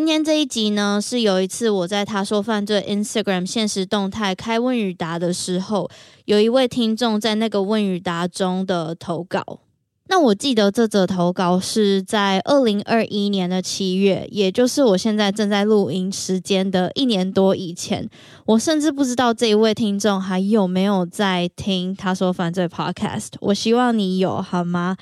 今天这一集呢，是有一次我在他说犯罪 Instagram 现实动态开问与答的时候，有一位听众在那个问与答中的投稿。那我记得这则投稿是在二零二一年的七月，也就是我现在正在录音时间的一年多以前。我甚至不知道这一位听众还有没有在听他说犯罪 Podcast。我希望你有，好吗？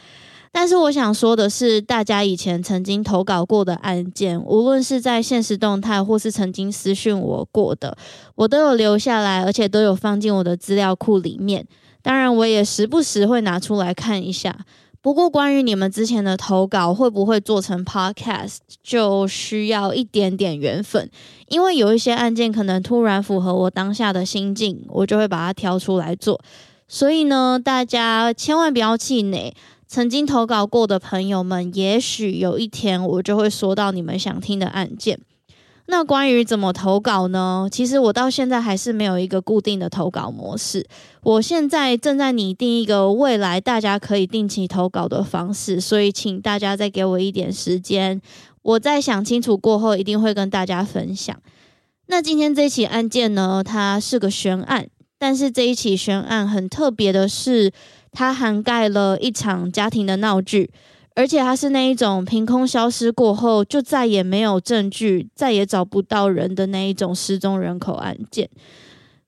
但是我想说的是，大家以前曾经投稿过的案件，无论是在现实动态或是曾经私讯我过的，我都有留下来，而且都有放进我的资料库里面。当然，我也时不时会拿出来看一下。不过，关于你们之前的投稿会不会做成 podcast，就需要一点点缘分，因为有一些案件可能突然符合我当下的心境，我就会把它挑出来做。所以呢，大家千万不要气馁。曾经投稿过的朋友们，也许有一天我就会说到你们想听的案件。那关于怎么投稿呢？其实我到现在还是没有一个固定的投稿模式。我现在正在拟定一个未来大家可以定期投稿的方式，所以请大家再给我一点时间。我在想清楚过后，一定会跟大家分享。那今天这起案件呢，它是个悬案，但是这一起悬案很特别的是。它涵盖了一场家庭的闹剧，而且它是那一种凭空消失过后就再也没有证据、再也找不到人的那一种失踪人口案件。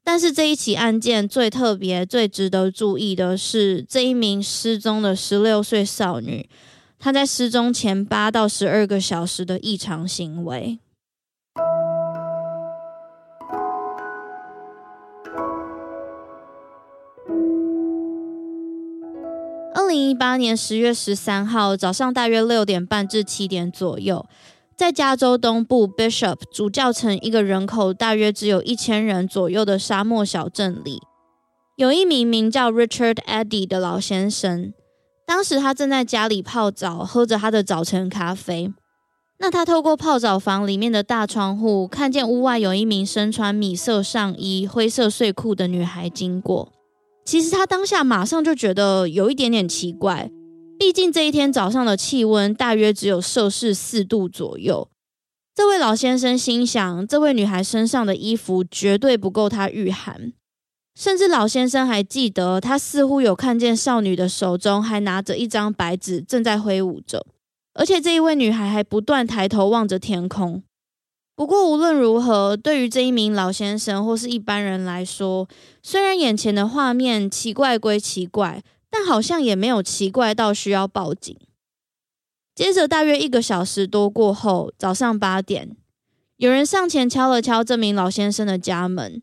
但是这一起案件最特别、最值得注意的是，这一名失踪的十六岁少女，她在失踪前八到十二个小时的异常行为。零一八年十月十三号早上大约六点半至七点左右，在加州东部 Bishop 主教城一个人口大约只有一千人左右的沙漠小镇里，有一名名叫 Richard Eddy 的老先生。当时他正在家里泡澡，喝着他的早晨咖啡。那他透过泡澡房里面的大窗户，看见屋外有一名身穿米色上衣、灰色睡裤的女孩经过。其实他当下马上就觉得有一点点奇怪，毕竟这一天早上的气温大约只有摄氏四度左右。这位老先生心想，这位女孩身上的衣服绝对不够她御寒，甚至老先生还记得，他似乎有看见少女的手中还拿着一张白纸，正在挥舞着，而且这一位女孩还不断抬头望着天空。不过无论如何，对于这一名老先生或是一般人来说，虽然眼前的画面奇怪归奇怪，但好像也没有奇怪到需要报警。接着大约一个小时多过后，早上八点，有人上前敲了敲这名老先生的家门，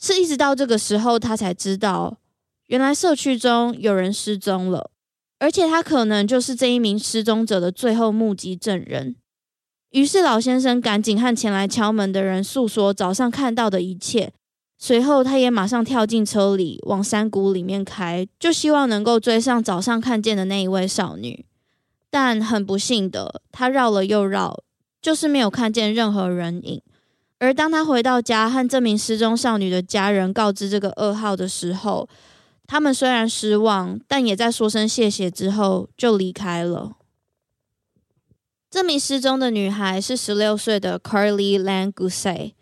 是一直到这个时候他才知道，原来社区中有人失踪了，而且他可能就是这一名失踪者的最后目击证人。于是老先生赶紧和前来敲门的人诉说早上看到的一切。随后，他也马上跳进车里，往山谷里面开，就希望能够追上早上看见的那一位少女。但很不幸的，他绕了又绕，就是没有看见任何人影。而当他回到家，和这名失踪少女的家人告知这个噩耗的时候，他们虽然失望，但也在说声谢谢之后就离开了。这名失踪的女孩是十六岁的 Carly Lane Gusay。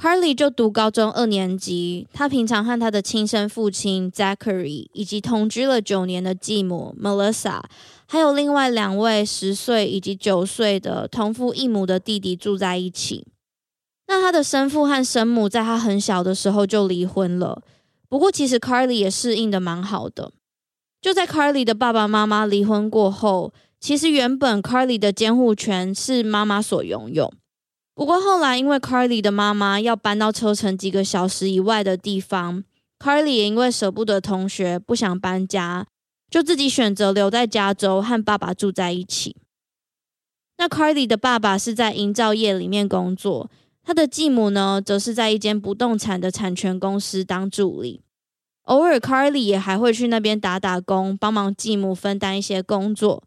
Carly 就读高中二年级，她平常和她的亲生父亲 Zachary 以及同居了九年的继母 Melissa，还有另外两位十岁以及九岁的同父异母的弟弟住在一起。那她的生父和生母在她很小的时候就离婚了。不过，其实 Carly 也适应得蛮好的。就在 Carly 的爸爸妈妈离婚过后。其实原本 Carly 的监护权是妈妈所拥有，不过后来因为 Carly 的妈妈要搬到车程几个小时以外的地方，Carly 也因为舍不得同学，不想搬家，就自己选择留在加州和爸爸住在一起。那 Carly 的爸爸是在营造业里面工作，他的继母呢，则是在一间不动产的产权公司当助理。偶尔 Carly 也还会去那边打打工，帮忙继母分担一些工作。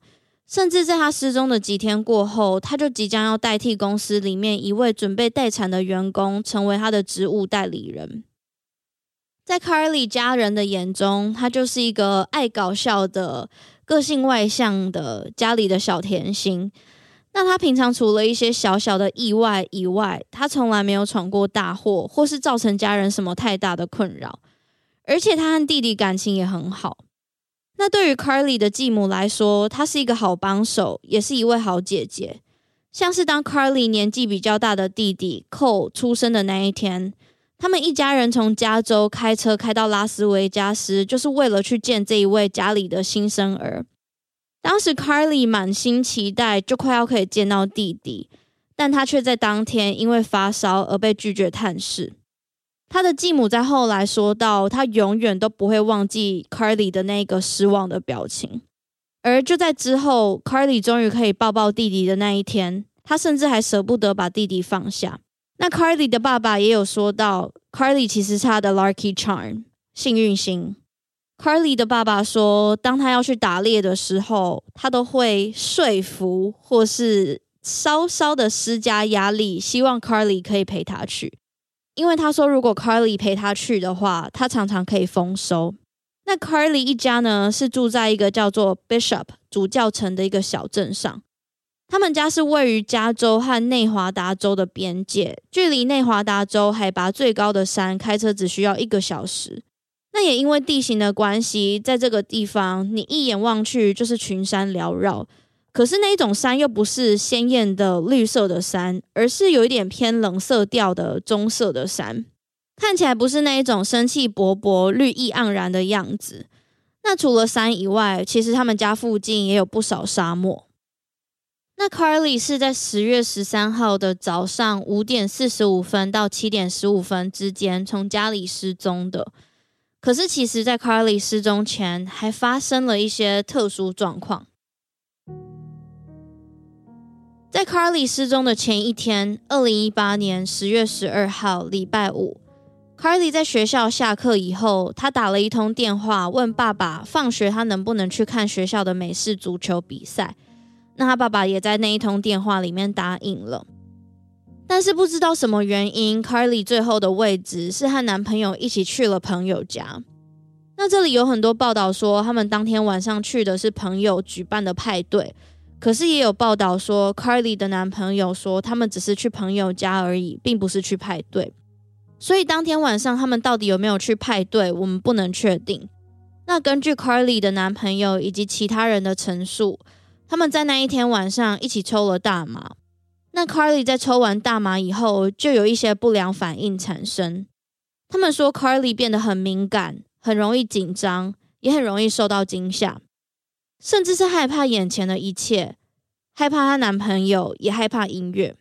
甚至在他失踪的几天过后，他就即将要代替公司里面一位准备待产的员工，成为他的职务代理人。在 Carly 家人的眼中，他就是一个爱搞笑的、个性外向的家里的小甜心。那他平常除了一些小小的意外以外，他从来没有闯过大祸，或是造成家人什么太大的困扰。而且他和弟弟感情也很好。那对于 Carly 的继母来说，她是一个好帮手，也是一位好姐姐。像是当 Carly 年纪比较大的弟弟 co 出生的那一天，他们一家人从加州开车开到拉斯维加斯，就是为了去见这一位家里的新生儿。当时 Carly 满心期待，就快要可以见到弟弟，但他却在当天因为发烧而被拒绝探视。他的继母在后来说到，他永远都不会忘记 Carly 的那个失望的表情。而就在之后，Carly 终于可以抱抱弟弟的那一天，他甚至还舍不得把弟弟放下。那 Carly 的爸爸也有说到，Carly 其实是他的 Lucky Charm 幸运星。Carly 的爸爸说，当他要去打猎的时候，他都会说服或是稍稍的施加压力，希望 Carly 可以陪他去。因为他说，如果 Carly 陪他去的话，他常常可以丰收。那 Carly 一家呢，是住在一个叫做 Bishop 主教城的一个小镇上。他们家是位于加州和内华达州的边界，距离内华达州海拔最高的山开车只需要一个小时。那也因为地形的关系，在这个地方，你一眼望去就是群山缭绕。可是那一种山又不是鲜艳的绿色的山，而是有一点偏冷色调的棕色的山，看起来不是那一种生气勃勃、绿意盎然的样子。那除了山以外，其实他们家附近也有不少沙漠。那 Carly 是在十月十三号的早上五点四十五分到七点十五分之间从家里失踪的。可是其实，在 Carly 失踪前，还发生了一些特殊状况。在 Carly 失踪的前一天，二零一八年十月十二号，礼拜五，Carly 在学校下课以后，他打了一通电话问爸爸，放学他能不能去看学校的美式足球比赛。那他爸爸也在那一通电话里面答应了。但是不知道什么原因，Carly 最后的位置是和男朋友一起去了朋友家。那这里有很多报道说，他们当天晚上去的是朋友举办的派对。可是也有报道说，Carly 的男朋友说他们只是去朋友家而已，并不是去派对。所以当天晚上他们到底有没有去派对，我们不能确定。那根据 Carly 的男朋友以及其他人的陈述，他们在那一天晚上一起抽了大麻。那 Carly 在抽完大麻以后，就有一些不良反应产生。他们说 Carly 变得很敏感，很容易紧张，也很容易受到惊吓。甚至是害怕眼前的一切，害怕她男朋友，也害怕音乐。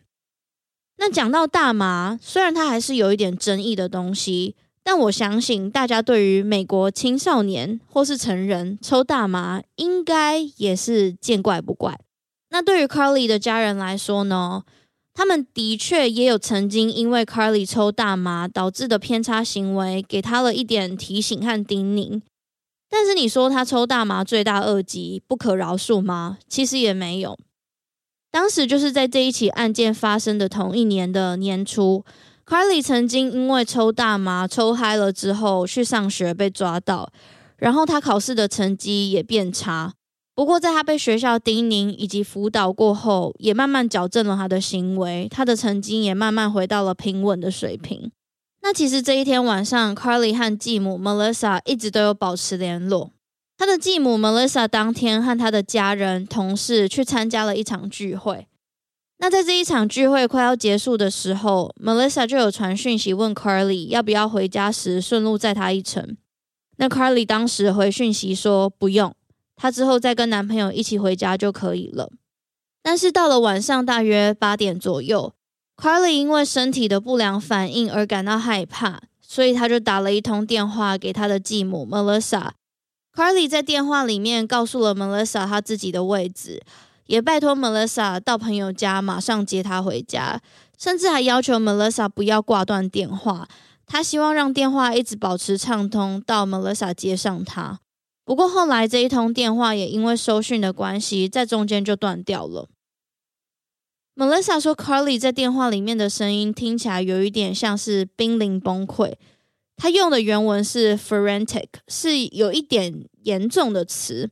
那讲到大麻，虽然它还是有一点争议的东西，但我相信大家对于美国青少年或是成人抽大麻，应该也是见怪不怪。那对于 Carly 的家人来说呢，他们的确也有曾经因为 Carly 抽大麻导致的偏差行为，给他了一点提醒和叮咛。但是你说他抽大麻罪大恶极，不可饶恕吗？其实也没有。当时就是在这一起案件发生的同一年的年初，Carly 曾经因为抽大麻抽嗨了之后去上学被抓到，然后他考试的成绩也变差。不过，在他被学校叮咛以及辅导过后，也慢慢矫正了他的行为，他的成绩也慢慢回到了平稳的水平。那其实这一天晚上，Carly 和继母 Melissa 一直都有保持联络。他的继母 Melissa 当天和他的家人、同事去参加了一场聚会。那在这一场聚会快要结束的时候，Melissa 就有传讯息问 Carly 要不要回家时顺路载他一程。那 Carly 当时回讯息说不用。她之后再跟男朋友一起回家就可以了。但是到了晚上大约八点左右，Carly 因为身体的不良反应而感到害怕，所以他就打了一通电话给他的继母 Melissa。Carly 在电话里面告诉了 Melissa 他自己的位置，也拜托 Melissa 到朋友家马上接他回家，甚至还要求 Melissa 不要挂断电话，他希望让电话一直保持畅通到 Melissa 接上他。不过后来这一通电话也因为收讯的关系，在中间就断掉了。Melissa 说，Carly 在电话里面的声音听起来有一点像是濒临崩溃。他用的原文是 frantic，是有一点严重的词。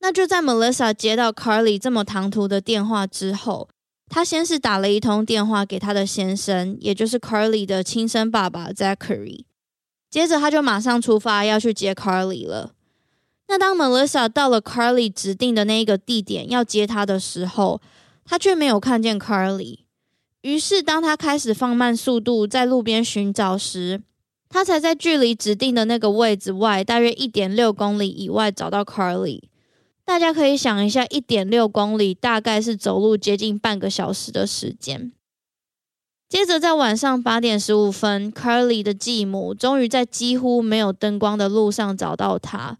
那就在 Melissa 接到 Carly 这么唐突的电话之后，他先是打了一通电话给他的先生，也就是 Carly 的亲生爸爸 Zachary。接着他就马上出发要去接 Carly 了。那当 Melissa 到了 Carly 指定的那一个地点要接她的时候，他却没有看见 Carly。于是，当他开始放慢速度在路边寻找时，他才在距离指定的那个位置外大约一点六公里以外找到 Carly。大家可以想一下，一点六公里大概是走路接近半个小时的时间。接着，在晚上八点十五分，Carly 的继母终于在几乎没有灯光的路上找到他。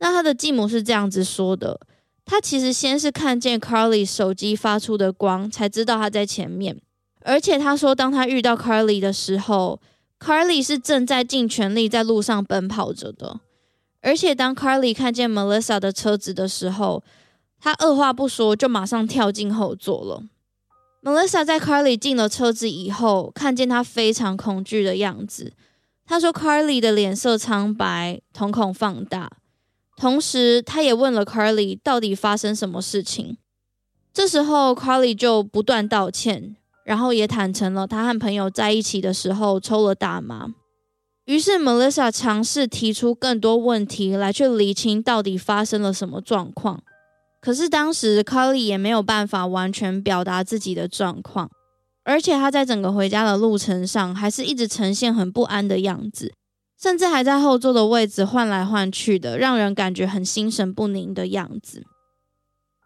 那他的继母是这样子说的：他其实先是看见 Carly 手机发出的光，才知道他在前面。而且他说，当他遇到 Carly 的时候，Carly 是正在尽全力在路上奔跑着的。而且当 Carly 看见 Melissa 的车子的时候，他二话不说就马上跳进后座了。Melissa 在 Carly 进了车子以后，看见他非常恐惧的样子。他说，Carly 的脸色苍白，瞳孔放大。同时，他也问了 Carly 到底发生什么事情。这时候，Carly 就不断道歉，然后也坦诚了他和朋友在一起的时候抽了大麻。于是，Melissa 尝试提出更多问题来去理清到底发生了什么状况。可是当时，Carly 也没有办法完全表达自己的状况，而且他在整个回家的路程上还是一直呈现很不安的样子。甚至还在后座的位置换来换去的，让人感觉很心神不宁的样子。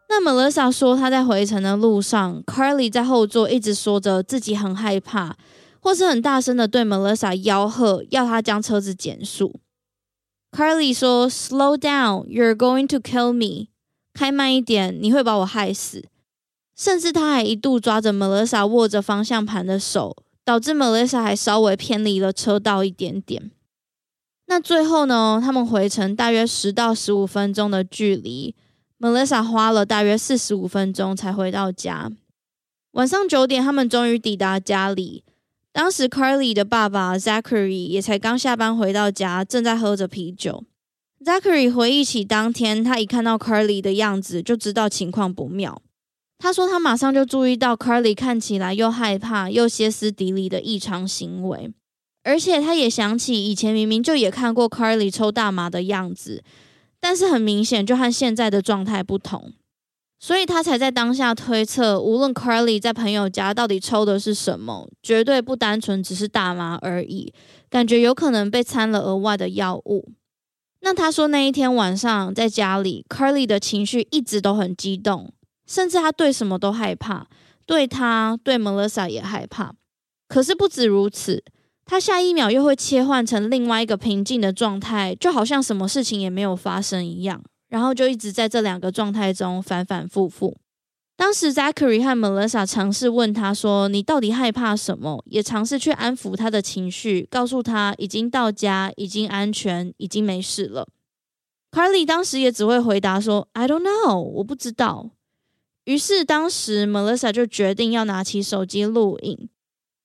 那 Melissa 说，她在回程的路上，Carly 在后座一直说着自己很害怕，或是很大声的对 Melissa 吆喝，要她将车子减速。Carly 说：“Slow down, you're going to kill me。开慢一点，你会把我害死。”甚至他还一度抓着 Melissa 握着方向盘的手，导致 Melissa 还稍微偏离了车道一点点。那最后呢，他们回程大约十到十五分钟的距离，Melissa 花了大约四十五分钟才回到家。晚上九点，他们终于抵达家里。当时 Carly 的爸爸 Zachary 也才刚下班回到家，正在喝着啤酒。Zachary 回忆起当天，他一看到 Carly 的样子，就知道情况不妙。他说他马上就注意到 Carly 看起来又害怕又歇斯底里的异常行为。而且他也想起以前明明就也看过 Carly 抽大麻的样子，但是很明显就和现在的状态不同，所以他才在当下推测，无论 Carly 在朋友家到底抽的是什么，绝对不单纯只是大麻而已，感觉有可能被掺了额外的药物。那他说那一天晚上在家里，Carly 的情绪一直都很激动，甚至他对什么都害怕，对他对 Melissa 也害怕。可是不止如此。他下一秒又会切换成另外一个平静的状态，就好像什么事情也没有发生一样，然后就一直在这两个状态中反反复复。当时 Zachary 和 Melissa 尝试问他说：“你到底害怕什么？”也尝试去安抚他的情绪，告诉他已经到家，已经安全，已经没事了。Carly 当时也只会回答说：“I don't know，我不知道。”于是当时 Melissa 就决定要拿起手机录影。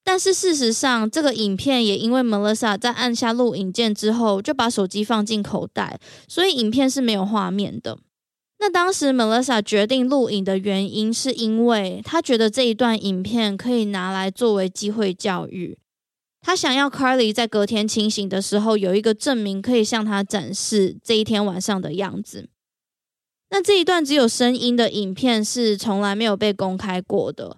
但是事实上，这个影片也因为 Melissa 在按下录影键之后，就把手机放进口袋，所以影片是没有画面的。那当时 Melissa 决定录影的原因，是因为她觉得这一段影片可以拿来作为机会教育。她想要 Carly 在隔天清醒的时候有一个证明，可以向她展示这一天晚上的样子。那这一段只有声音的影片是从来没有被公开过的。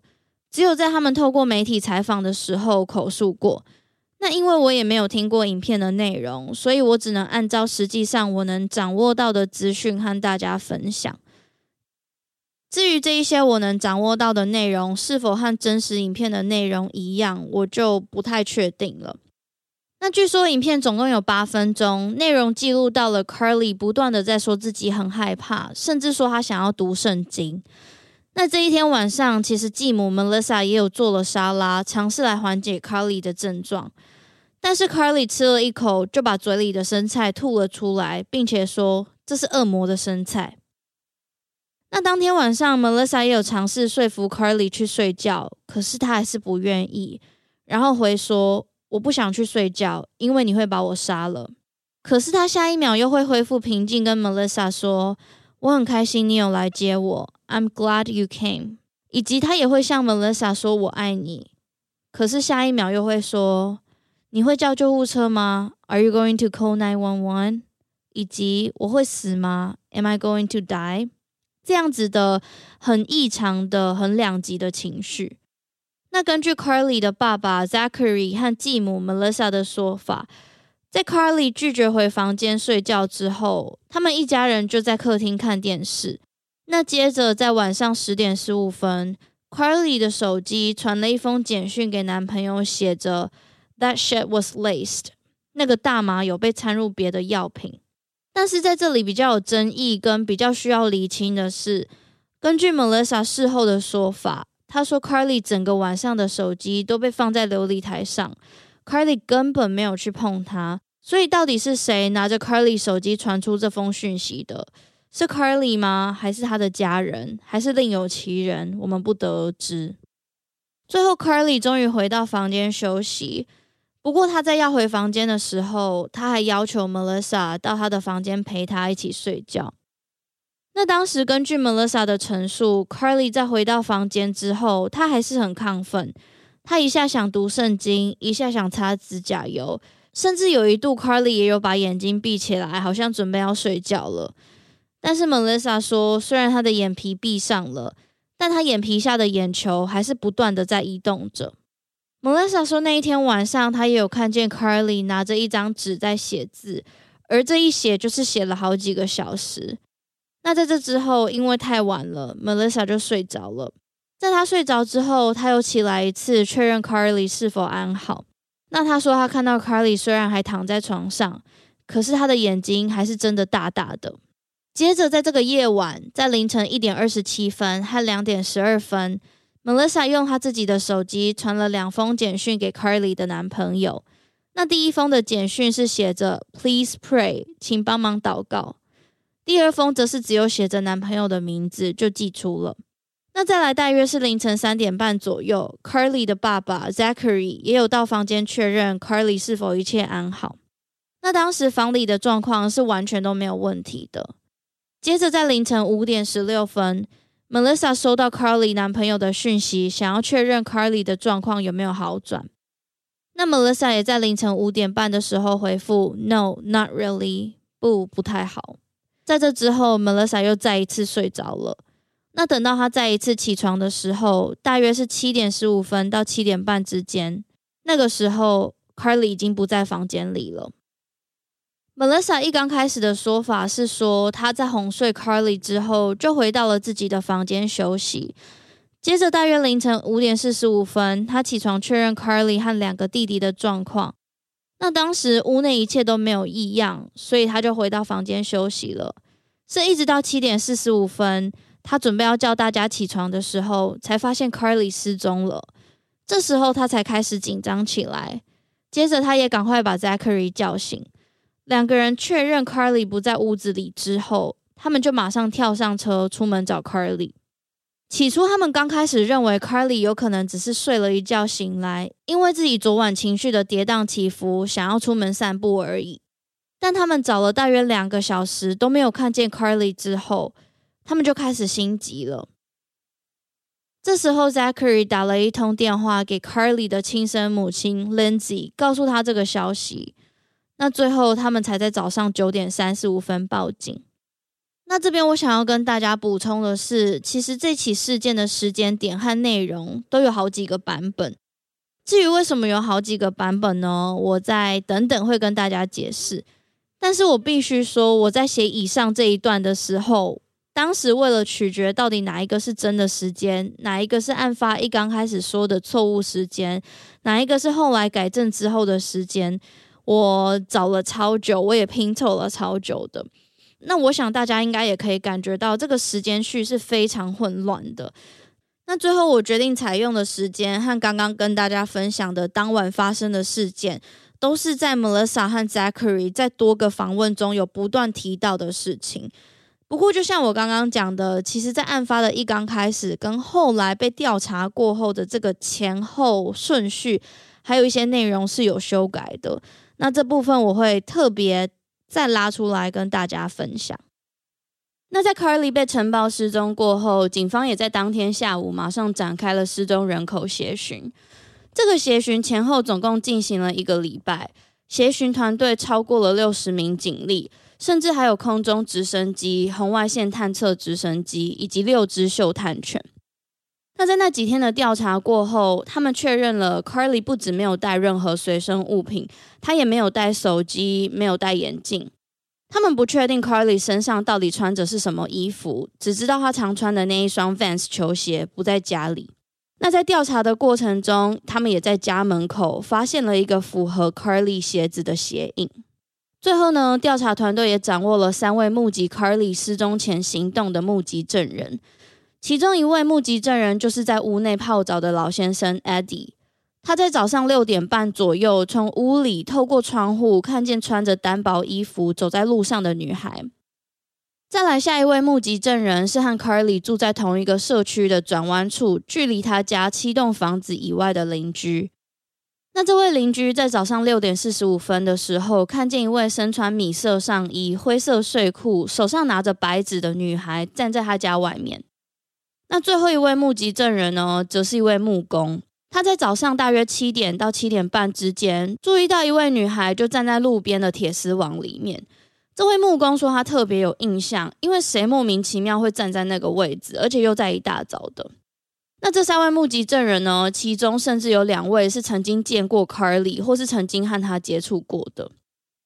只有在他们透过媒体采访的时候口述过。那因为我也没有听过影片的内容，所以我只能按照实际上我能掌握到的资讯和大家分享。至于这一些我能掌握到的内容是否和真实影片的内容一样，我就不太确定了。那据说影片总共有八分钟，内容记录到了 Carly 不断的在说自己很害怕，甚至说他想要读圣经。那这一天晚上，其实继母 Melissa 也有做了沙拉，尝试来缓解 Carly 的症状。但是 Carly 吃了一口，就把嘴里的生菜吐了出来，并且说这是恶魔的生菜。那当天晚上，Melissa 也有尝试说服 Carly 去睡觉，可是他还是不愿意，然后回说我不想去睡觉，因为你会把我杀了。可是他下一秒又会恢复平静，跟 Melissa 说。我很开心你有来接我，I'm glad you came。以及他也会向 Melissa 说我爱你，可是下一秒又会说你会叫救护车吗？Are you going to call nine one one？以及我会死吗？Am I going to die？这样子的很异常的、很两极的情绪。那根据 Carly 的爸爸 Zachary 和继母 Melissa 的说法。在 Carly 拒绝回房间睡觉之后，他们一家人就在客厅看电视。那接着在晚上十点十五分，Carly 的手机传了一封简讯给男朋友，写着 “That shit was laced”，那个大麻有被掺入别的药品。但是在这里比较有争议跟比较需要厘清的是，根据 Melissa 事后的说法，她说 Carly 整个晚上的手机都被放在琉璃台上。Carly 根本没有去碰它，所以到底是谁拿着 Carly 手机传出这封讯息的？是 Carly 吗？还是他的家人？还是另有其人？我们不得而知。最后，Carly 终于回到房间休息。不过，他在要回房间的时候，他还要求 Melissa 到他的房间陪他一起睡觉。那当时根据 Melissa 的陈述，Carly 在回到房间之后，他还是很亢奋。他一下想读圣经，一下想擦指甲油，甚至有一度，Carly 也有把眼睛闭起来，好像准备要睡觉了。但是 Melissa 说，虽然他的眼皮闭上了，但他眼皮下的眼球还是不断的在移动着。Melissa 说，那一天晚上，他也有看见 Carly 拿着一张纸在写字，而这一写就是写了好几个小时。那在这之后，因为太晚了，Melissa 就睡着了。在他睡着之后，他又起来一次，确认 Carly 是否安好。那他说，他看到 Carly 虽然还躺在床上，可是他的眼睛还是睁得大大的。接着，在这个夜晚，在凌晨一点二十七分和两点十二分，Melissa 用他自己的手机传了两封简讯给 Carly 的男朋友。那第一封的简讯是写着 “Please pray”，请帮忙祷告。第二封则是只有写着男朋友的名字，就寄出了。那再来，大约是凌晨三点半左右，Carly 的爸爸 Zachary 也有到房间确认 Carly 是否一切安好。那当时房里的状况是完全都没有问题的。接着在凌晨五点十六分，Melissa 收到 Carly 男朋友的讯息，想要确认 Carly 的状况有没有好转。那 Melissa 也在凌晨五点半的时候回复 “No, not really”，不，不太好。在这之后，Melissa 又再一次睡着了。那等到他再一次起床的时候，大约是七点十五分到七点半之间。那个时候，Carly 已经不在房间里了。Melissa 一刚开始的说法是说，她在哄睡 Carly 之后，就回到了自己的房间休息。接着，大约凌晨五点四十五分，她起床确认 Carly 和两个弟弟的状况。那当时屋内一切都没有异样，所以她就回到房间休息了。是一直到七点四十五分。他准备要叫大家起床的时候，才发现 Carly 失踪了。这时候他才开始紧张起来。接着，他也赶快把 Zachary 叫醒。两个人确认 Carly 不在屋子里之后，他们就马上跳上车出门找 Carly。起初，他们刚开始认为 Carly 有可能只是睡了一觉醒来，因为自己昨晚情绪的跌宕起伏，想要出门散步而已。但他们找了大约两个小时都没有看见 Carly 之后，他们就开始心急了。这时候，Zachary 打了一通电话给 Carly 的亲生母亲 Lindsay，告诉她这个消息。那最后，他们才在早上九点三十五分报警。那这边我想要跟大家补充的是，其实这起事件的时间点和内容都有好几个版本。至于为什么有好几个版本呢？我再等等会跟大家解释。但是我必须说，我在写以上这一段的时候，当时为了取决到底哪一个是真的时间，哪一个是案发一刚开始说的错误时间，哪一个是后来改正之后的时间，我找了超久，我也拼凑了超久的。那我想大家应该也可以感觉到，这个时间序是非常混乱的。那最后我决定采用的时间和刚刚跟大家分享的当晚发生的事件，都是在 Melissa 和 Zachary 在多个访问中有不断提到的事情。不过，就像我刚刚讲的，其实，在案发的一刚开始，跟后来被调查过后的这个前后顺序，还有一些内容是有修改的。那这部分我会特别。再拉出来跟大家分享。那在 Carly 被晨报失踪过后，警方也在当天下午马上展开了失踪人口协寻。这个协寻前后总共进行了一个礼拜，协寻团队超过了六十名警力，甚至还有空中直升机、红外线探测直升机以及六只嗅探犬。那在那几天的调查过后，他们确认了 Carly 不止没有带任何随身物品，他也没有带手机，没有戴眼镜。他们不确定 Carly 身上到底穿着是什么衣服，只知道他常穿的那一双 Vans 球鞋不在家里。那在调查的过程中，他们也在家门口发现了一个符合 Carly 鞋子的鞋印。最后呢，调查团队也掌握了三位目击 Carly 失踪前行动的目击证人。其中一位目击证人就是在屋内泡澡的老先生 Eddie，他在早上六点半左右从屋里透过窗户看见穿着单薄衣服走在路上的女孩。再来下一位目击证人是和 Carly 住在同一个社区的转弯处，距离他家七栋房子以外的邻居。那这位邻居在早上六点四十五分的时候，看见一位身穿米色上衣、灰色睡裤、手上拿着白纸的女孩站在他家外面。那最后一位目击证人呢，则是一位木工。他在早上大约七点到七点半之间，注意到一位女孩就站在路边的铁丝网里面。这位木工说他特别有印象，因为谁莫名其妙会站在那个位置，而且又在一大早的。那这三位目击证人呢，其中甚至有两位是曾经见过 Carly，或是曾经和他接触过的。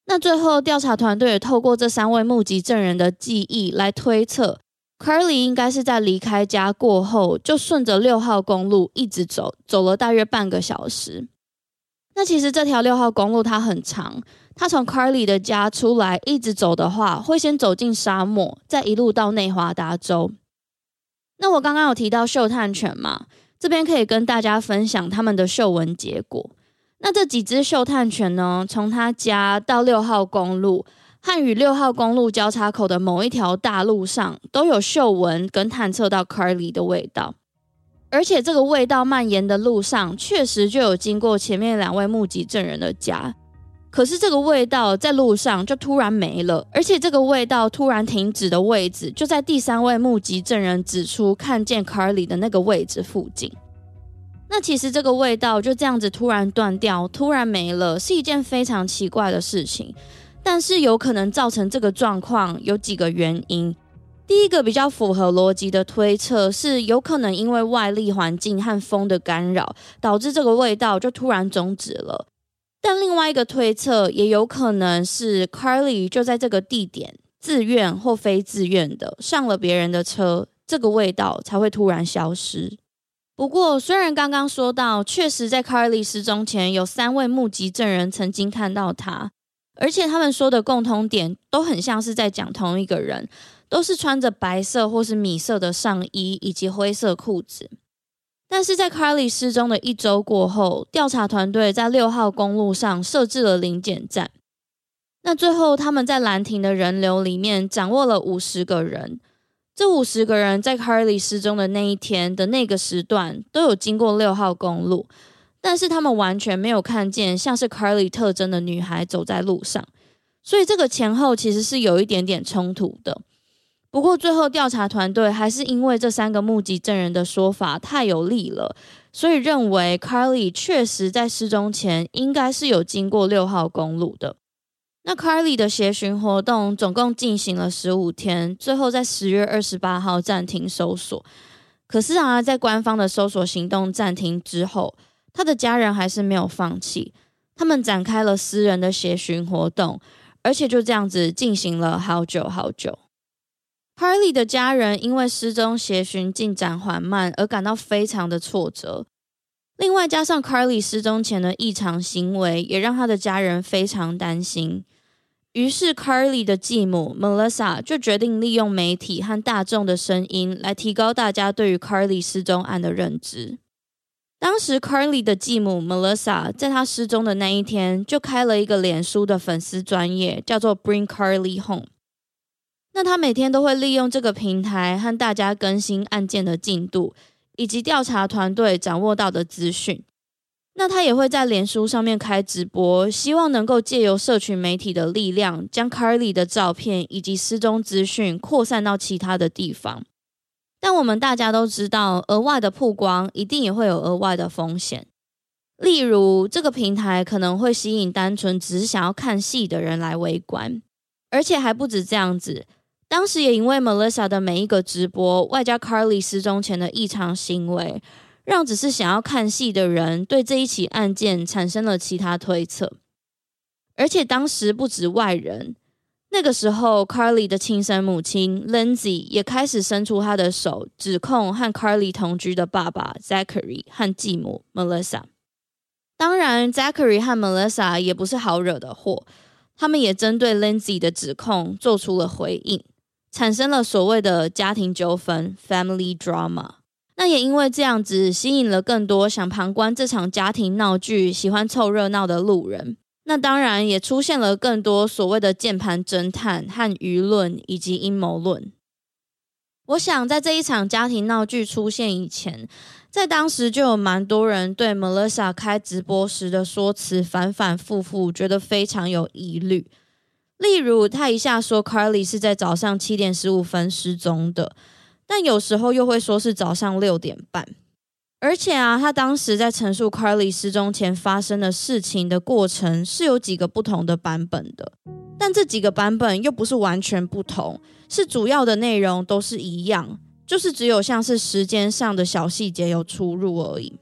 那最后调查团队也透过这三位目击证人的记忆来推测。Carly 应该是在离开家过后，就顺着六号公路一直走，走了大约半个小时。那其实这条六号公路它很长，它从 Carly 的家出来一直走的话，会先走进沙漠，再一路到内华达州。那我刚刚有提到嗅探犬嘛，这边可以跟大家分享他们的嗅闻结果。那这几只嗅探犬呢，从他家到六号公路。和与六号公路交叉口的某一条大路上，都有嗅闻跟探测到 Carly 的味道，而且这个味道蔓延的路上，确实就有经过前面两位目击证人的家。可是这个味道在路上就突然没了，而且这个味道突然停止的位置，就在第三位目击证人指出看见 Carly 的那个位置附近。那其实这个味道就这样子突然断掉，突然没了，是一件非常奇怪的事情。但是有可能造成这个状况有几个原因。第一个比较符合逻辑的推测是，有可能因为外力环境和风的干扰，导致这个味道就突然终止了。但另外一个推测也有可能是，Carly 就在这个地点自愿或非自愿的上了别人的车，这个味道才会突然消失。不过，虽然刚刚说到，确实在 Carly 失踪前有三位目击证人曾经看到他。而且他们说的共通点都很像是在讲同一个人，都是穿着白色或是米色的上衣以及灰色裤子。但是在 Carly 失踪的一周过后，调查团队在六号公路上设置了临检站。那最后，他们在兰亭的人流里面掌握了五十个人。这五十个人在 Carly 失踪的那一天的那个时段都有经过六号公路，但是他们完全没有看见像是 Carly 特征的女孩走在路上。所以这个前后其实是有一点点冲突的。不过最后调查团队还是因为这三个目击证人的说法太有力了，所以认为 Carly 确实在失踪前应该是有经过六号公路的。那 Carly 的协寻活动总共进行了十五天，最后在十月二十八号暂停搜索。可是啊，在官方的搜索行动暂停之后，他的家人还是没有放弃，他们展开了私人的协寻活动，而且就这样子进行了好久好久。Carly 的家人因为失踪协寻进展缓慢而感到非常的挫折。另外，加上 Carly 失踪前的异常行为，也让他的家人非常担心。于是，Carly 的继母 Melissa 就决定利用媒体和大众的声音来提高大家对于 Carly 失踪案的认知。当时，Carly 的继母 Melissa 在她失踪的那一天就开了一个脸书的粉丝专页，叫做 Bring Carly Home。那她每天都会利用这个平台和大家更新案件的进度，以及调查团队掌握到的资讯。那他也会在脸书上面开直播，希望能够借由社群媒体的力量，将 Carly 的照片以及失踪资讯扩散到其他的地方。但我们大家都知道，额外的曝光一定也会有额外的风险。例如，这个平台可能会吸引单纯只是想要看戏的人来围观，而且还不止这样子。当时也因为 Melissa 的每一个直播，外加 Carly 失踪前的异常行为。让只是想要看戏的人对这一起案件产生了其他推测，而且当时不止外人，那个时候 Carly 的亲生母亲 Lindsay 也开始伸出她的手，指控和 Carly 同居的爸爸 Zachary 和继母 Melissa。当然，Zachary 和 Melissa 也不是好惹的货，他们也针对 Lindsay 的指控做出了回应，产生了所谓的家庭纠纷 （family drama）。那也因为这样子，吸引了更多想旁观这场家庭闹剧、喜欢凑热闹的路人。那当然也出现了更多所谓的键盘侦探和舆论以及阴谋论。我想，在这一场家庭闹剧出现以前，在当时就有蛮多人对 Melissa 开直播时的说辞反反复复，觉得非常有疑虑。例如，他一下说 Carly 是在早上七点十五分失踪的。但有时候又会说是早上六点半，而且啊，他当时在陈述 Carly 失踪前发生的事情的过程是有几个不同的版本的，但这几个版本又不是完全不同，是主要的内容都是一样，就是只有像是时间上的小细节有出入而已。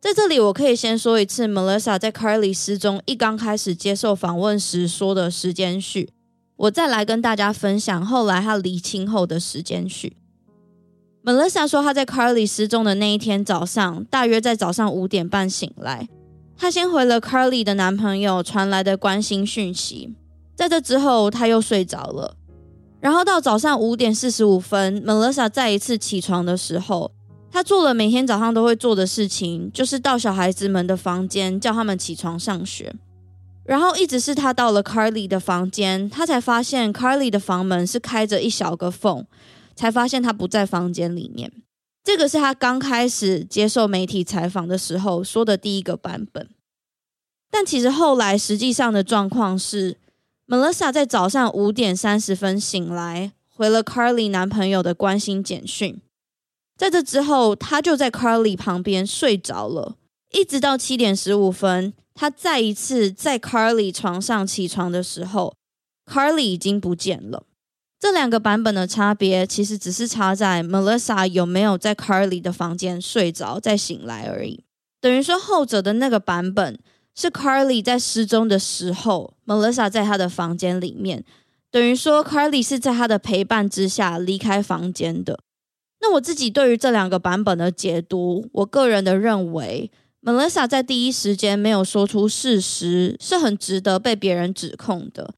在这里，我可以先说一次 Melissa 在 Carly 失踪一刚开始接受访问时说的时间序，我再来跟大家分享后来他离清后的时间序。Melissa 说，她在 Carly 失踪的那一天早上，大约在早上五点半醒来。她先回了 Carly 的男朋友传来的关心讯息，在这之后，她又睡着了。然后到早上五点四十五分，Melissa 再一次起床的时候，她做了每天早上都会做的事情，就是到小孩子们的房间叫他们起床上学。然后一直是她到了 Carly 的房间，她才发现 Carly 的房门是开着一小个缝。才发现他不在房间里面，这个是他刚开始接受媒体采访的时候说的第一个版本。但其实后来实际上的状况是，Melissa 在早上五点三十分醒来，回了 Carly 男朋友的关心简讯。在这之后，他就在 Carly 旁边睡着了，一直到七点十五分，他再一次在 Carly 床上起床的时候，Carly 已经不见了。这两个版本的差别，其实只是差在 Melissa 有没有在 Carly 的房间睡着再醒来而已。等于说，后者的那个版本是 Carly 在失踪的时候，Melissa 在她的房间里面。等于说，Carly 是在她的陪伴之下离开房间的。那我自己对于这两个版本的解读，我个人的认为，Melissa 在第一时间没有说出事实，是很值得被别人指控的。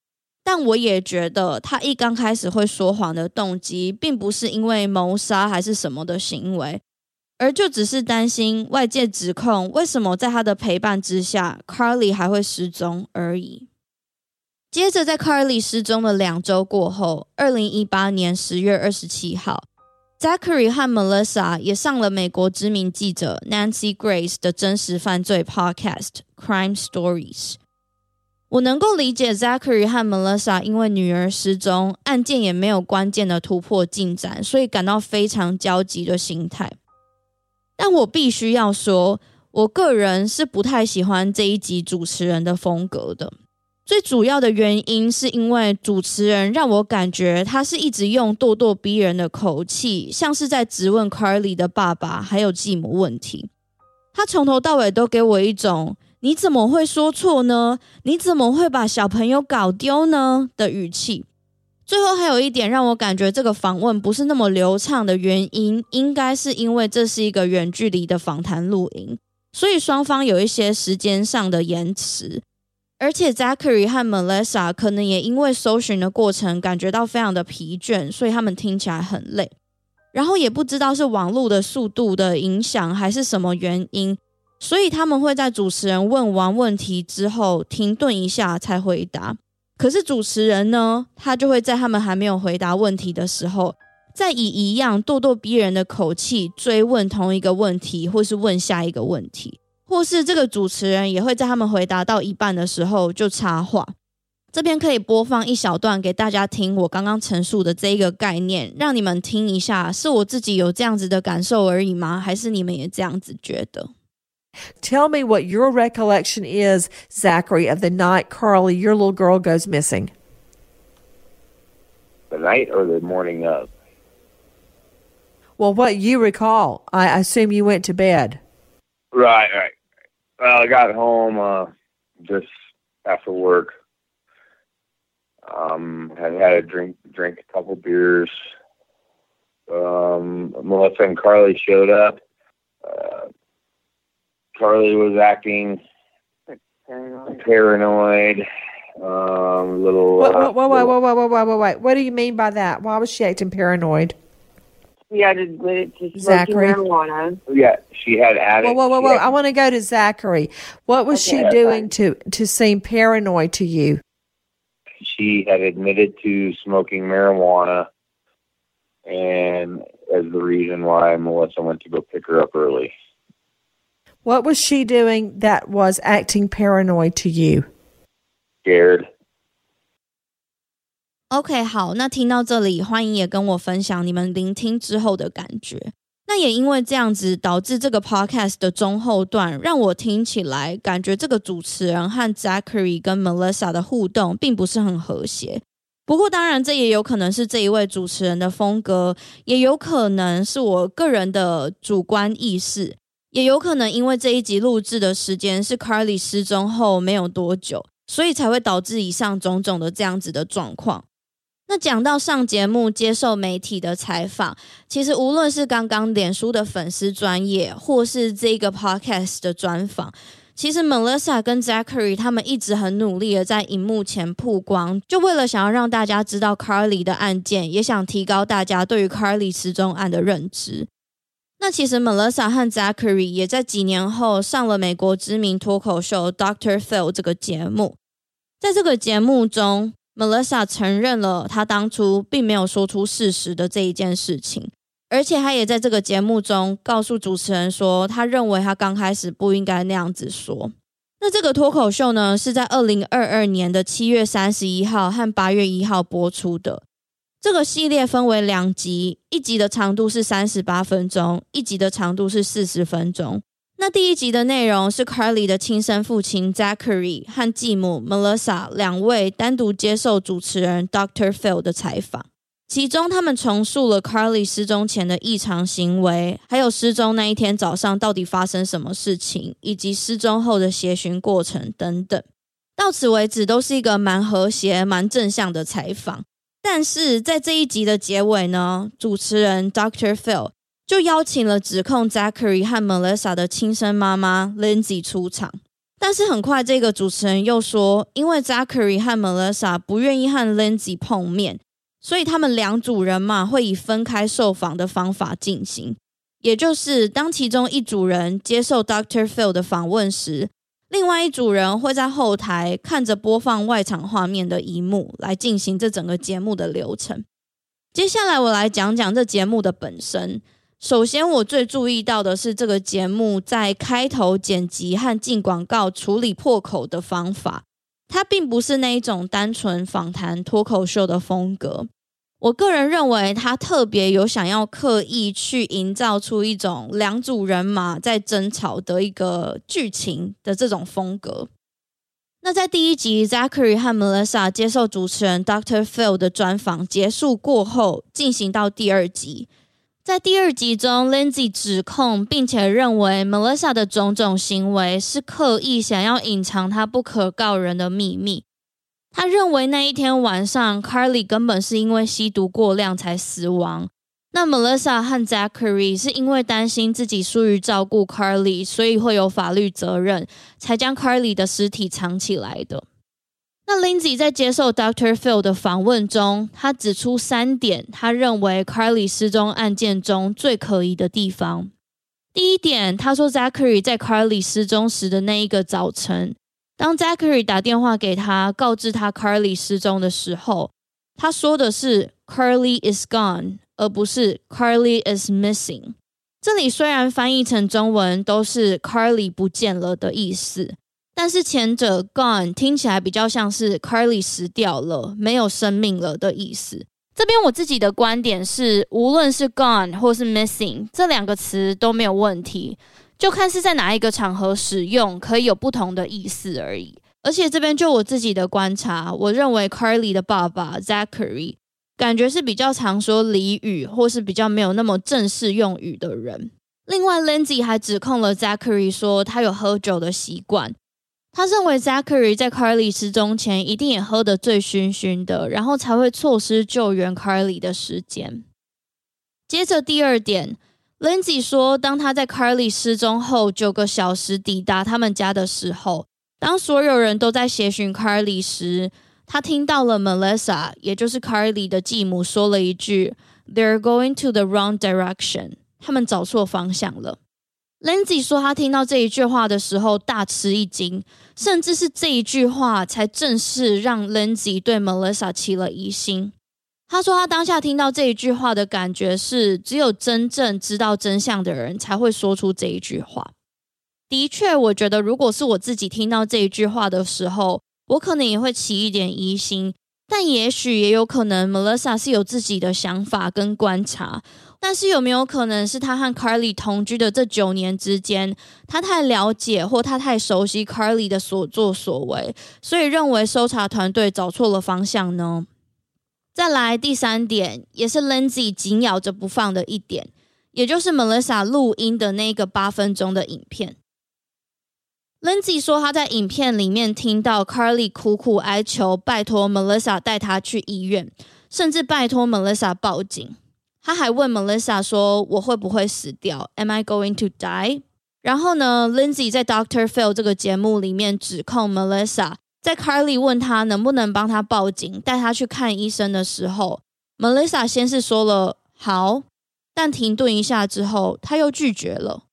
但我也觉得他一刚开始会说谎的动机，并不是因为谋杀还是什么的行为，而就只是担心外界指控为什么在他的陪伴之下，Carly 还会失踪而已。接着，在 Carly 失踪的两周过后，二零一八年十月二十七号。Zachary 和 Melissa 也上了美国知名记者 Nancy Grace 的真实犯罪 Podcast Crime Stories。我能够理解 Zachary 和 Melissa 因为女儿失踪，案件也没有关键的突破进展，所以感到非常焦急的心态。但我必须要说，我个人是不太喜欢这一集主持人的风格的。最主要的原因是因为主持人让我感觉他是一直用咄咄逼人的口气，像是在质问 Carly 的爸爸还有继母问题。他从头到尾都给我一种“你怎么会说错呢？你怎么会把小朋友搞丢呢？”的语气。最后还有一点让我感觉这个访问不是那么流畅的原因，应该是因为这是一个远距离的访谈录音，所以双方有一些时间上的延迟。而且 Zachary 和 Melissa 可能也因为搜寻的过程感觉到非常的疲倦，所以他们听起来很累。然后也不知道是网络的速度的影响还是什么原因，所以他们会在主持人问完问题之后停顿一下才回答。可是主持人呢，他就会在他们还没有回答问题的时候，再以一样咄咄逼人的口气追问同一个问题，或是问下一个问题。或是这个主持人也会在他们回答到一半的时候就插话。这边可以播放一小段给大家听，我刚刚陈述的这一个概念，让你们听一下，是我自己有这样子的感受而已吗？还是你们也这样子觉得？Tell me what your recollection is, Zachary, of the night Carly, your little girl, goes missing. The night or the morning of? Well, what you recall. I assume you went to bed. Right, right. Well, I got home uh, just after work. Um, had had a drink, drink a couple beers. Um, Melissa and Carly showed up. Uh, Charlie was acting paranoid. Um, little. Whoa, whoa, uh, whoa, whoa, whoa, whoa, whoa, whoa, What do you mean by that? Why was she acting paranoid? She had to Zachary. marijuana. Yeah, she had added. Whoa, whoa, whoa, whoa! I want to go to Zachary. What was okay, she doing fine. to to seem paranoid to you? She had admitted to smoking marijuana, and as the reason why Melissa went to go pick her up early. What was she doing that was acting paranoid to you? Scared. OK，好，那听到这里，欢迎也跟我分享你们聆听之后的感觉。那也因为这样子，导致这个 podcast 的中后段让我听起来感觉这个主持人和 Zachary 跟 Melissa 的互动并不是很和谐。不过，当然这也有可能是这一位主持人的风格，也有可能是我个人的主观意识，也有可能因为这一集录制的时间是 Carly 失踪后没有多久，所以才会导致以上种种的这样子的状况。那讲到上节目接受媒体的采访，其实无论是刚刚脸书的粉丝专业，或是这个 podcast 的专访，其实 Melissa 跟 Zachary 他们一直很努力的在荧幕前曝光，就为了想要让大家知道 Carly 的案件，也想提高大家对于 Carly 失踪案的认知。那其实 Melissa 和 Zachary 也在几年后上了美国知名脱口秀 Dr. Phil 这个节目，在这个节目中。Melissa 承认了她当初并没有说出事实的这一件事情，而且她也在这个节目中告诉主持人说，她认为她刚开始不应该那样子说。那这个脱口秀呢，是在二零二二年的七月三十一号和八月一号播出的。这个系列分为两集，一集的长度是三十八分钟，一集的长度是四十分钟。那第一集的内容是 Carly 的亲生父亲 Zachary 和继母 Melissa 两位单独接受主持人 Dr. Phil 的采访，其中他们重述了 Carly 失踪前的异常行为，还有失踪那一天早上到底发生什么事情，以及失踪后的协寻过程等等。到此为止，都是一个蛮和谐、蛮正向的采访。但是在这一集的结尾呢，主持人 Dr. Phil。就邀请了指控 Zachary 和 Melissa 的亲生妈妈 Lindsay 出场。但是很快，这个主持人又说，因为 Zachary 和 Melissa 不愿意和 Lindsay 碰面，所以他们两组人马会以分开受访的方法进行。也就是当其中一组人接受 Dr. Phil 的访问时，另外一组人会在后台看着播放外场画面的一幕来进行这整个节目的流程。接下来我来讲讲这节目的本身。首先，我最注意到的是这个节目在开头剪辑和进广告处理破口的方法，它并不是那一种单纯访谈脱口秀的风格。我个人认为，他特别有想要刻意去营造出一种两组人马在争吵的一个剧情的这种风格。那在第一集，Zachary 和 Melissa 接受主持人 Doctor Phil 的专访结束过后，进行到第二集。在第二集中，Lindsay 指控并且认为 Melissa 的种种行为是刻意想要隐藏她不可告人的秘密。他认为那一天晚上，Carly 根本是因为吸毒过量才死亡。那 Melissa 和 Zachary 是因为担心自己疏于照顾 Carly，所以会有法律责任，才将 Carly 的尸体藏起来的。那 Lindsay 在接受 Doctor Phil 的访问中，他指出三点，他认为 Carly 失踪案件中最可疑的地方。第一点，他说 Zachary 在 Carly 失踪时的那一个早晨。当 Zachary 打电话给他，告知他 Carly 失踪的时候，他说的是 Carly is gone，而不是 Carly is missing。这里虽然翻译成中文都是 Carly 不见了的意思，但是前者 gone 听起来比较像是 Carly 死掉了，没有生命了的意思。这边我自己的观点是，无论是 gone 或是 missing 这两个词都没有问题。就看是在哪一个场合使用，可以有不同的意思而已。而且这边就我自己的观察，我认为 Carly 的爸爸 Zachary 感觉是比较常说俚语，或是比较没有那么正式用语的人。另外，Lindsay 还指控了 Zachary 说他有喝酒的习惯。他认为 Zachary 在 Carly 失踪前一定也喝得醉醺醺的，然后才会错失救援 Carly 的时间。接着第二点。Lindsay 说，当他在 Carly 失踪后九个小时抵达他们家的时候，当所有人都在协寻 Carly 时，他听到了 Melissa，也就是 Carly 的继母说了一句：“They're going to the wrong direction。”他们找错方向了。Lindsay 说，他听到这一句话的时候大吃一惊，甚至是这一句话才正式让 Lindsay 对 Melissa 起了疑心。他说，他当下听到这一句话的感觉是，只有真正知道真相的人才会说出这一句话。的确，我觉得如果是我自己听到这一句话的时候，我可能也会起一点疑心。但也许也有可能，Melissa 是有自己的想法跟观察。但是有没有可能是他和 Carly 同居的这九年之间，他太了解或他太熟悉 Carly 的所作所为，所以认为搜查团队找错了方向呢？再来第三点，也是 Lindsay 紧咬着不放的一点，也就是 Melissa 录音的那个八分钟的影片。Lindsay 说，他在影片里面听到 Carly 苦苦哀求，拜托 Melissa 带他去医院，甚至拜托 Melissa 报警。他还问 Melissa 说：“我会不会死掉？Am I going to die？” 然后呢，Lindsay 在 Doctor Phil 这个节目里面指控 Melissa。在 Carly 问他能不能帮他报警、带他去看医生的时候，Melissa 先是说了好，但停顿一下之后，他又拒绝了。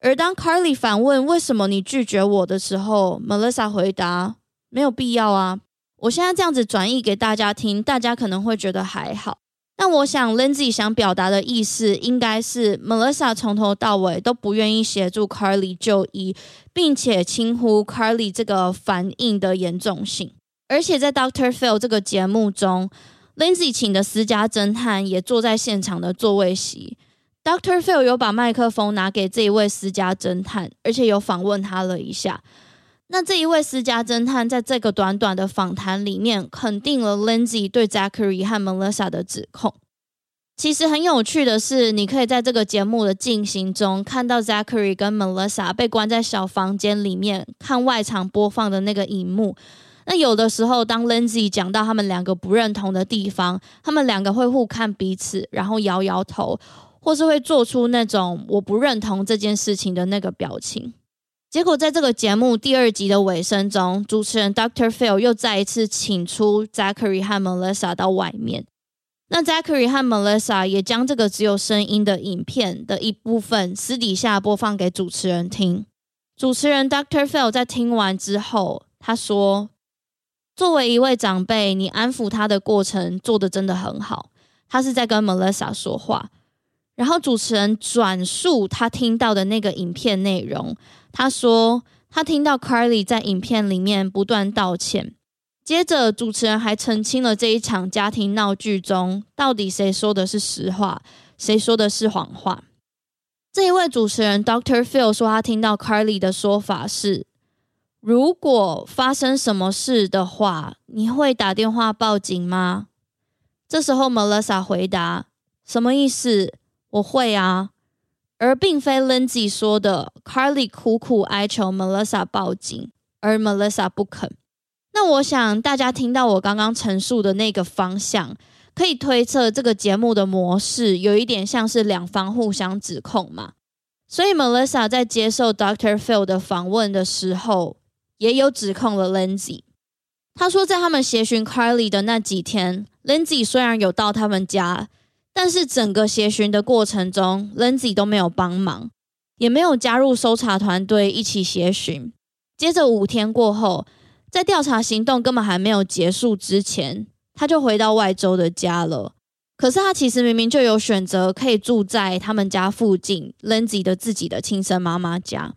而当 Carly 反问为什么你拒绝我的时候，Melissa 回答没有必要啊。我现在这样子转译给大家听，大家可能会觉得还好。那我想，Lindsay 想表达的意思应该是，Melissa 从头到尾都不愿意协助 Carly 就医，并且轻忽 Carly 这个反应的严重性。而且在 Doctor Phil 这个节目中，Lindsay 请的私家侦探也坐在现场的座位席。Doctor Phil 有把麦克风拿给这一位私家侦探，而且有访问他了一下。那这一位私家侦探在这个短短的访谈里面，肯定了 Lindsay 对 Zachary 和 Melissa 的指控。其实很有趣的是，你可以在这个节目的进行中，看到 Zachary 跟 Melissa 被关在小房间里面看外场播放的那个荧幕。那有的时候，当 Lindsay 讲到他们两个不认同的地方，他们两个会互看彼此，然后摇摇头，或是会做出那种我不认同这件事情的那个表情。结果在这个节目第二集的尾声中，主持人 Dr. Phil 又再一次请出 Zachary 和 Melissa 到外面。那 Zachary 和 Melissa 也将这个只有声音的影片的一部分私底下播放给主持人听。主持人 Dr. Phil 在听完之后，他说：“作为一位长辈，你安抚他的过程做得真的很好。”他是在跟 Melissa 说话。然后主持人转述他听到的那个影片内容，他说他听到 Carly 在影片里面不断道歉。接着主持人还澄清了这一场家庭闹剧中到底谁说的是实话，谁说的是谎话。这一位主持人 Doctor Phil 说他听到 Carly 的说法是：如果发生什么事的话，你会打电话报警吗？这时候 Melissa 回答：什么意思？我会啊，而并非 Lindsay 说的，Carly 苦苦哀求 Melissa 报警，而 Melissa 不肯。那我想大家听到我刚刚陈述的那个方向，可以推测这个节目的模式有一点像是两方互相指控嘛。所以 Melissa 在接受 Dr. Phil 的访问的时候，也有指控了 Lindsay。他说，在他们协寻 Carly 的那几天，Lindsay 虽然有到他们家。但是整个协寻的过程中，Lindsay 都没有帮忙，也没有加入搜查团队一起协寻。接着五天过后，在调查行动根本还没有结束之前，他就回到外州的家了。可是他其实明明就有选择可以住在他们家附近，Lindsay 的自己的亲生妈妈家。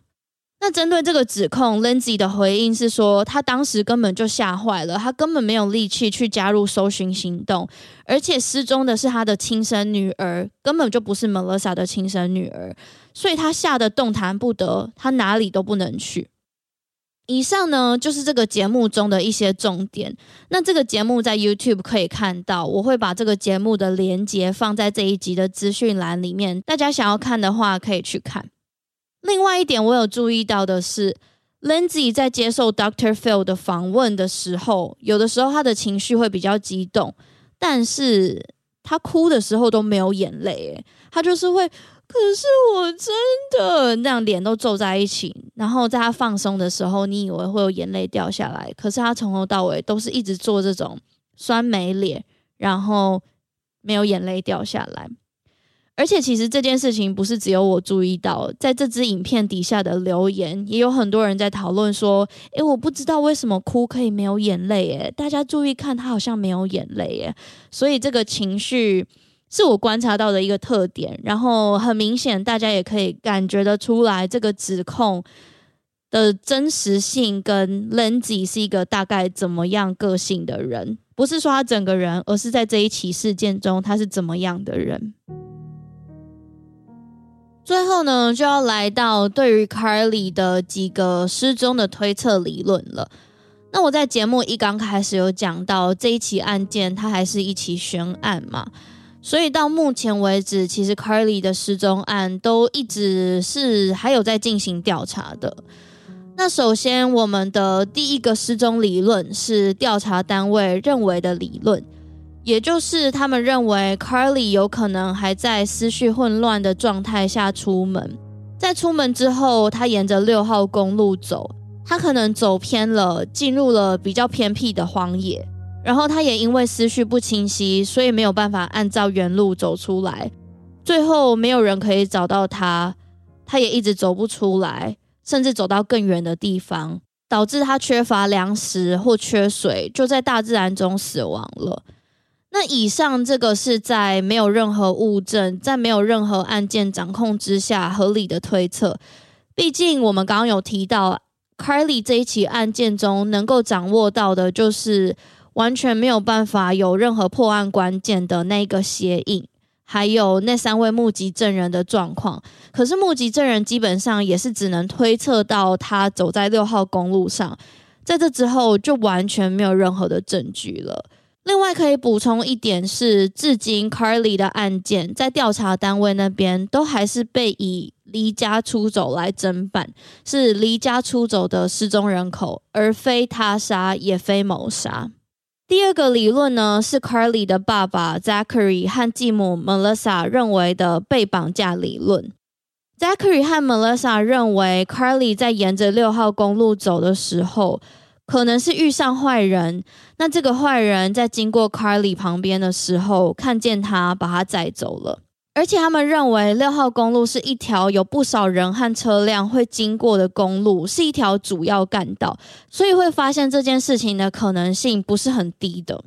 那针对这个指控，Lindsay 的回应是说，他当时根本就吓坏了，他根本没有力气去加入搜寻行动，而且失踪的是他的亲生女儿，根本就不是 Melissa 的亲生女儿，所以他吓得动弹不得，他哪里都不能去。以上呢，就是这个节目中的一些重点。那这个节目在 YouTube 可以看到，我会把这个节目的连接放在这一集的资讯栏里面，大家想要看的话可以去看。另外一点，我有注意到的是，Lindsay 在接受 Doctor Phil 的访问的时候，有的时候他的情绪会比较激动，但是他哭的时候都没有眼泪，诶，他就是会，可是我真的那样脸都皱在一起，然后在他放松的时候，你以为会有眼泪掉下来，可是他从头到尾都是一直做这种酸梅脸，然后没有眼泪掉下来。而且，其实这件事情不是只有我注意到，在这支影片底下的留言，也有很多人在讨论说：“诶，我不知道为什么哭可以没有眼泪，诶，大家注意看，他好像没有眼泪，诶。”所以这个情绪是我观察到的一个特点。然后很明显，大家也可以感觉得出来，这个指控的真实性跟 Lindsay 是一个大概怎么样个性的人，不是说他整个人，而是在这一起事件中他是怎么样的人。最后呢，就要来到对于 Carly 的几个失踪的推测理论了。那我在节目一刚开始有讲到这一起案件，它还是一起悬案嘛，所以到目前为止，其实 Carly 的失踪案都一直是还有在进行调查的。那首先，我们的第一个失踪理论是调查单位认为的理论。也就是他们认为，Carly 有可能还在思绪混乱的状态下出门，在出门之后，他沿着六号公路走，他可能走偏了，进入了比较偏僻的荒野，然后他也因为思绪不清晰，所以没有办法按照原路走出来，最后没有人可以找到他，他也一直走不出来，甚至走到更远的地方，导致他缺乏粮食或缺水，就在大自然中死亡了。那以上这个是在没有任何物证，在没有任何案件掌控之下合理的推测。毕竟我们刚刚有提到，Carly 这一起案件中能够掌握到的，就是完全没有办法有任何破案关键的那个鞋印，还有那三位目击证人的状况。可是目击证人基本上也是只能推测到他走在六号公路上，在这之后就完全没有任何的证据了。另外可以补充一点是，至今 Carly 的案件在调查单位那边都还是被以离家出走来侦办，是离家出走的失踪人口，而非他杀，也非谋杀。第二个理论呢，是 Carly 的爸爸 Zachary 和继母 Melissa 认为的被绑架理论。Zachary 和 Melissa 认为 Carly 在沿着六号公路走的时候，可能是遇上坏人。那这个坏人在经过 Carly 旁边的时候，看见他，把他载走了。而且他们认为六号公路是一条有不少人和车辆会经过的公路，是一条主要干道，所以会发现这件事情的可能性不是很低的。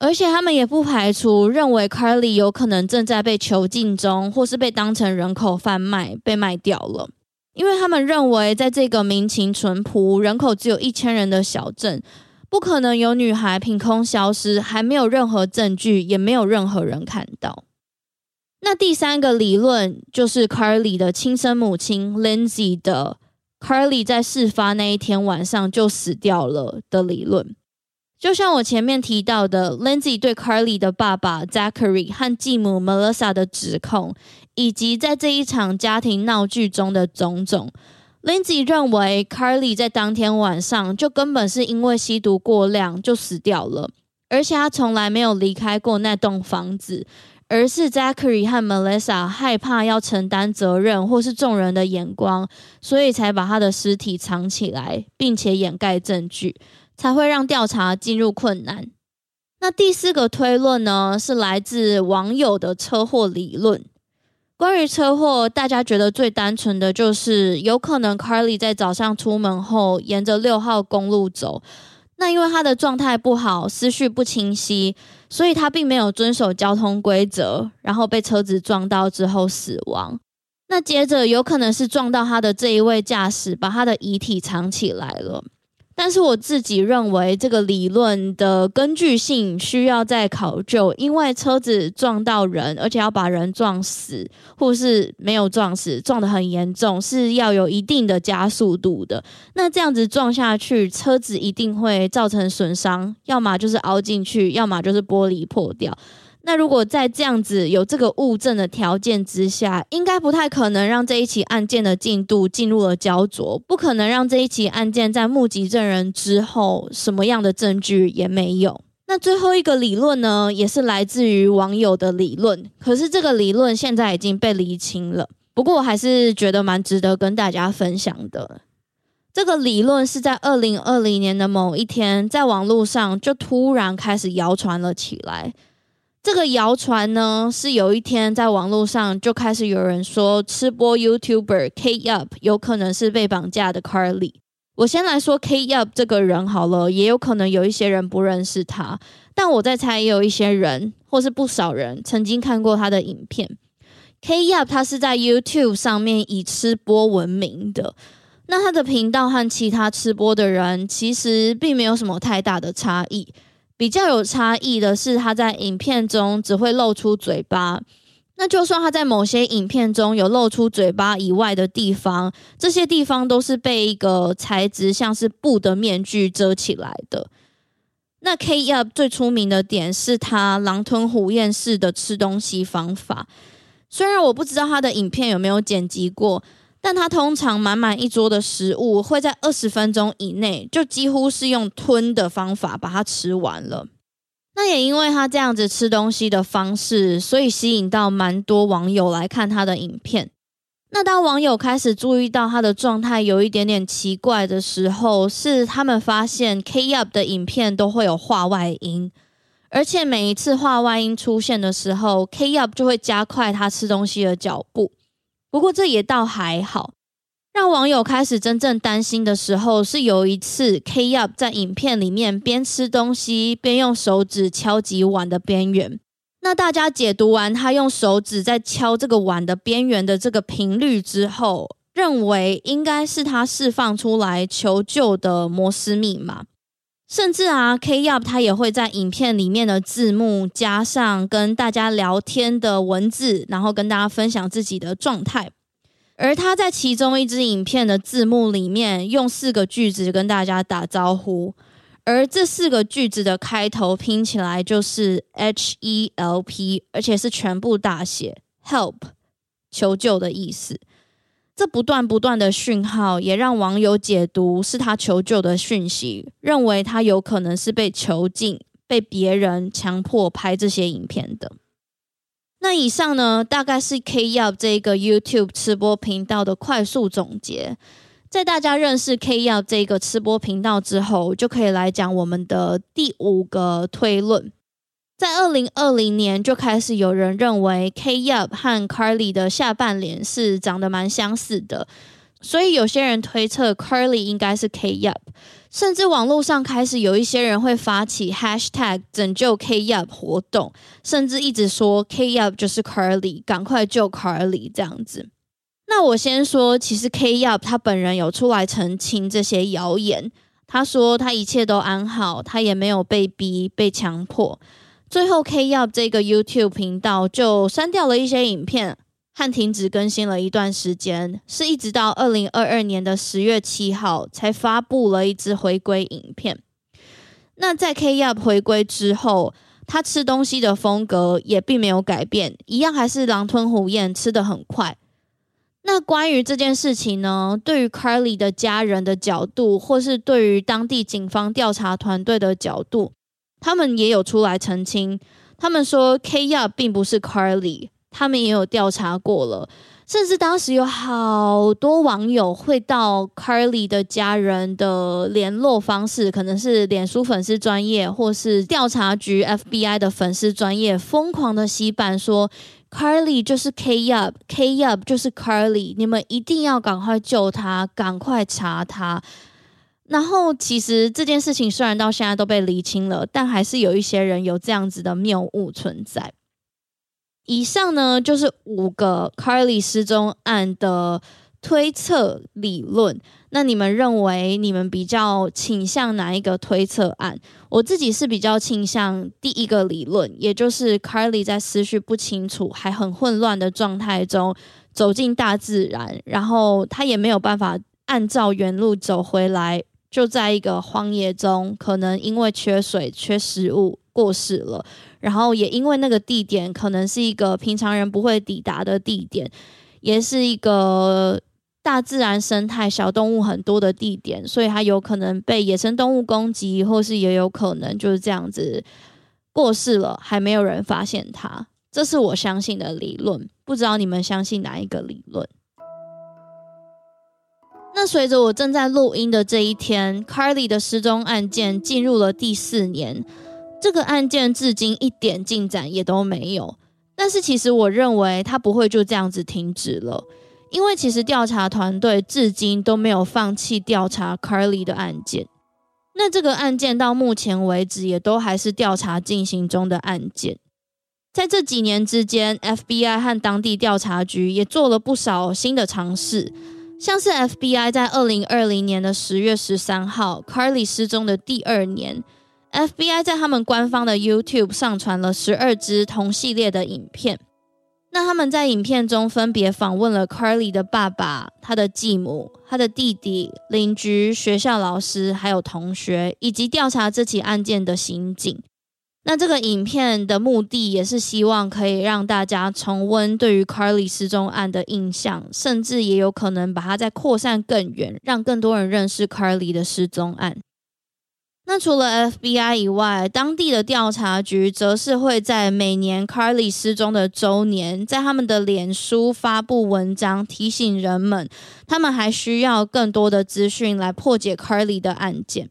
而且他们也不排除认为 Carly 有可能正在被囚禁中，或是被当成人口贩卖被卖掉了。因为他们认为，在这个民情淳朴、人口只有一千人的小镇，不可能有女孩凭空消失，还没有任何证据，也没有任何人看到。那第三个理论就是 Carly 的亲生母亲 Lindsay 的 Carly 在事发那一天晚上就死掉了的理论。就像我前面提到的，Lindsay 对 Carly 的爸爸 Zachary 和继母 Melissa 的指控，以及在这一场家庭闹剧中的种种，Lindsay 认为 Carly 在当天晚上就根本是因为吸毒过量就死掉了，而且他从来没有离开过那栋房子，而是 Zachary 和 Melissa 害怕要承担责任或是众人的眼光，所以才把他的尸体藏起来，并且掩盖证据。才会让调查进入困难。那第四个推论呢，是来自网友的车祸理论。关于车祸，大家觉得最单纯的就是有可能 Carly 在早上出门后，沿着六号公路走。那因为他的状态不好，思绪不清晰，所以他并没有遵守交通规则，然后被车子撞到之后死亡。那接着有可能是撞到他的这一位驾驶，把他的遗体藏起来了。但是我自己认为这个理论的根据性需要再考究，因为车子撞到人，而且要把人撞死，或是没有撞死，撞得很严重，是要有一定的加速度的。那这样子撞下去，车子一定会造成损伤，要么就是凹进去，要么就是玻璃破掉。那如果在这样子有这个物证的条件之下，应该不太可能让这一起案件的进度进入了焦灼，不可能让这一起案件在目击证人之后什么样的证据也没有。那最后一个理论呢，也是来自于网友的理论，可是这个理论现在已经被厘清了。不过我还是觉得蛮值得跟大家分享的。这个理论是在二零二零年的某一天，在网络上就突然开始谣传了起来。这个谣传呢，是有一天在网络上就开始有人说，吃播 YouTuber K Up 有可能是被绑架的 Carly。我先来说 K Up 这个人好了，也有可能有一些人不认识他，但我在猜，也有一些人或是不少人曾经看过他的影片。K Up 他是在 YouTube 上面以吃播闻名的，那他的频道和其他吃播的人其实并没有什么太大的差异。比较有差异的是，他在影片中只会露出嘴巴。那就算他在某些影片中有露出嘴巴以外的地方，这些地方都是被一个材质像是布的面具遮起来的。那 K-Up 最出名的点是他狼吞虎咽式的吃东西方法。虽然我不知道他的影片有没有剪辑过。但他通常满满一桌的食物会在二十分钟以内，就几乎是用吞的方法把它吃完了。那也因为他这样子吃东西的方式，所以吸引到蛮多网友来看他的影片。那当网友开始注意到他的状态有一点点奇怪的时候，是他们发现 K-Up 的影片都会有画外音，而且每一次画外音出现的时候，K-Up 就会加快他吃东西的脚步。不过这也倒还好，让网友开始真正担心的时候是有一次 K-Up 在影片里面边吃东西边用手指敲击碗的边缘。那大家解读完他用手指在敲这个碗的边缘的这个频率之后，认为应该是他释放出来求救的摩斯密码。甚至啊，K-Up 他也会在影片里面的字幕加上跟大家聊天的文字，然后跟大家分享自己的状态。而他在其中一支影片的字幕里面用四个句子跟大家打招呼，而这四个句子的开头拼起来就是 H E L P，而且是全部大写，Help，求救的意思。这不断不断的讯号，也让网友解读是他求救的讯息，认为他有可能是被囚禁、被别人强迫拍这些影片的。那以上呢，大概是 K-Yup 这个 YouTube 吃播频道的快速总结。在大家认识 K-Yup 这个吃播频道之后，就可以来讲我们的第五个推论。在二零二零年就开始有人认为 K-Yup 和 Carly 的下半脸是长得蛮相似的，所以有些人推测 Carly 应该是 K-Yup，甚至网络上开始有一些人会发起 Hashtag 拯救 K-Yup 活动，甚至一直说 K-Yup 就是 Carly，赶快救 Carly 这样子。那我先说，其实 K-Yup 他本人有出来澄清这些谣言，他说他一切都安好，他也没有被逼、被强迫。最后，K-Yup 这个 YouTube 频道就删掉了一些影片，和停止更新了一段时间，是一直到二零二二年的十月七号才发布了一支回归影片。那在 K-Yup 回归之后，他吃东西的风格也并没有改变，一样还是狼吞虎咽，吃得很快。那关于这件事情呢，对于 Carly 的家人的角度，或是对于当地警方调查团队的角度，他们也有出来澄清，他们说 K 亚并不是 Carly，他们也有调查过了，甚至当时有好多网友会到 Carly 的家人的联络方式，可能是脸书粉丝专业，或是调查局 FBI 的粉丝专业，疯狂的洗版说 Carly 就是 K 亚，K 亚就是 Carly，你们一定要赶快救他，赶快查他。然后，其实这件事情虽然到现在都被厘清了，但还是有一些人有这样子的谬误存在。以上呢，就是五个 Carly 失踪案的推测理论。那你们认为你们比较倾向哪一个推测案？我自己是比较倾向第一个理论，也就是 Carly 在思绪不清楚、还很混乱的状态中走进大自然，然后他也没有办法按照原路走回来。就在一个荒野中，可能因为缺水、缺食物过世了。然后也因为那个地点可能是一个平常人不会抵达的地点，也是一个大自然生态小动物很多的地点，所以它有可能被野生动物攻击，或是也有可能就是这样子过世了，还没有人发现它。这是我相信的理论，不知道你们相信哪一个理论？那随着我正在录音的这一天，Carly 的失踪案件进入了第四年，这个案件至今一点进展也都没有。但是其实我认为他不会就这样子停止了，因为其实调查团队至今都没有放弃调查 Carly 的案件。那这个案件到目前为止也都还是调查进行中的案件。在这几年之间，FBI 和当地调查局也做了不少新的尝试。像是 FBI 在二零二零年的十月十三号，Carly 失踪的第二年，FBI 在他们官方的 YouTube 上传了十二支同系列的影片。那他们在影片中分别访问了 Carly 的爸爸、他的继母、他的弟弟、邻居、学校老师，还有同学，以及调查这起案件的刑警。那这个影片的目的也是希望可以让大家重温对于 Carly 失踪案的印象，甚至也有可能把它再扩散更远，让更多人认识 Carly 的失踪案。那除了 FBI 以外，当地的调查局则是会在每年 Carly 失踪的周年，在他们的脸书发布文章，提醒人们，他们还需要更多的资讯来破解 Carly 的案件。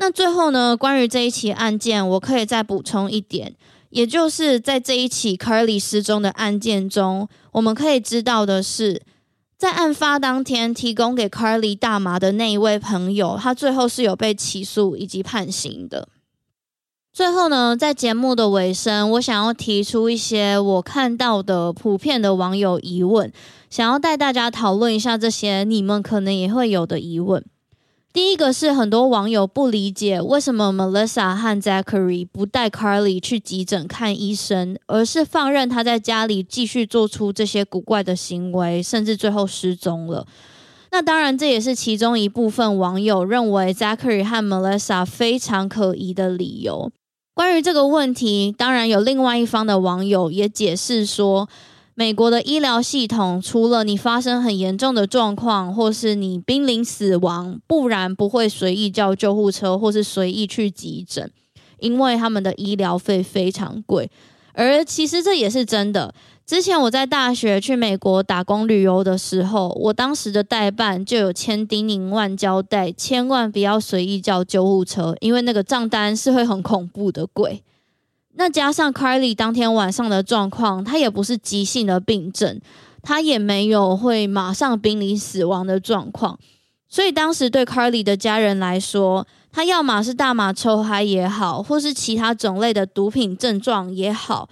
那最后呢，关于这一起案件，我可以再补充一点，也就是在这一起 Carly 失踪的案件中，我们可以知道的是，在案发当天提供给 Carly 大麻的那一位朋友，他最后是有被起诉以及判刑的。最后呢，在节目的尾声，我想要提出一些我看到的普遍的网友疑问，想要带大家讨论一下这些你们可能也会有的疑问。第一个是很多网友不理解为什么 Melissa 和 Zachary 不带 Carly 去急诊看医生，而是放任他在家里继续做出这些古怪的行为，甚至最后失踪了。那当然，这也是其中一部分网友认为 Zachary 和 Melissa 非常可疑的理由。关于这个问题，当然有另外一方的网友也解释说，美国的医疗系统，除了你发生很严重的状况，或是你濒临死亡，不然不会随意叫救护车，或是随意去急诊，因为他们的医疗费非常贵。而其实这也是真的。之前我在大学去美国打工旅游的时候，我当时的代办就有千叮咛万交代，千万不要随意叫救护车，因为那个账单是会很恐怖的贵。那加上 Carly 当天晚上的状况，他也不是急性的病症，他也没有会马上濒临死亡的状况，所以当时对 Carly 的家人来说，他要么是大麻抽嗨也好，或是其他种类的毒品症状也好。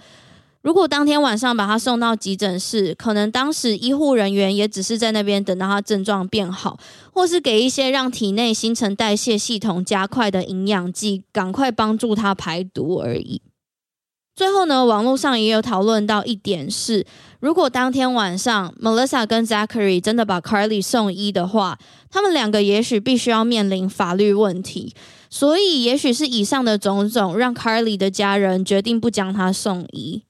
如果当天晚上把他送到急诊室，可能当时医护人员也只是在那边等到他症状变好，或是给一些让体内新陈代谢系统加快的营养剂，赶快帮助他排毒而已。最后呢，网络上也有讨论到一点是，如果当天晚上 Melissa 跟 Zachary 真的把 Carly 送医的话，他们两个也许必须要面临法律问题。所以，也许是以上的种种，让 Carly 的家人决定不将他送医。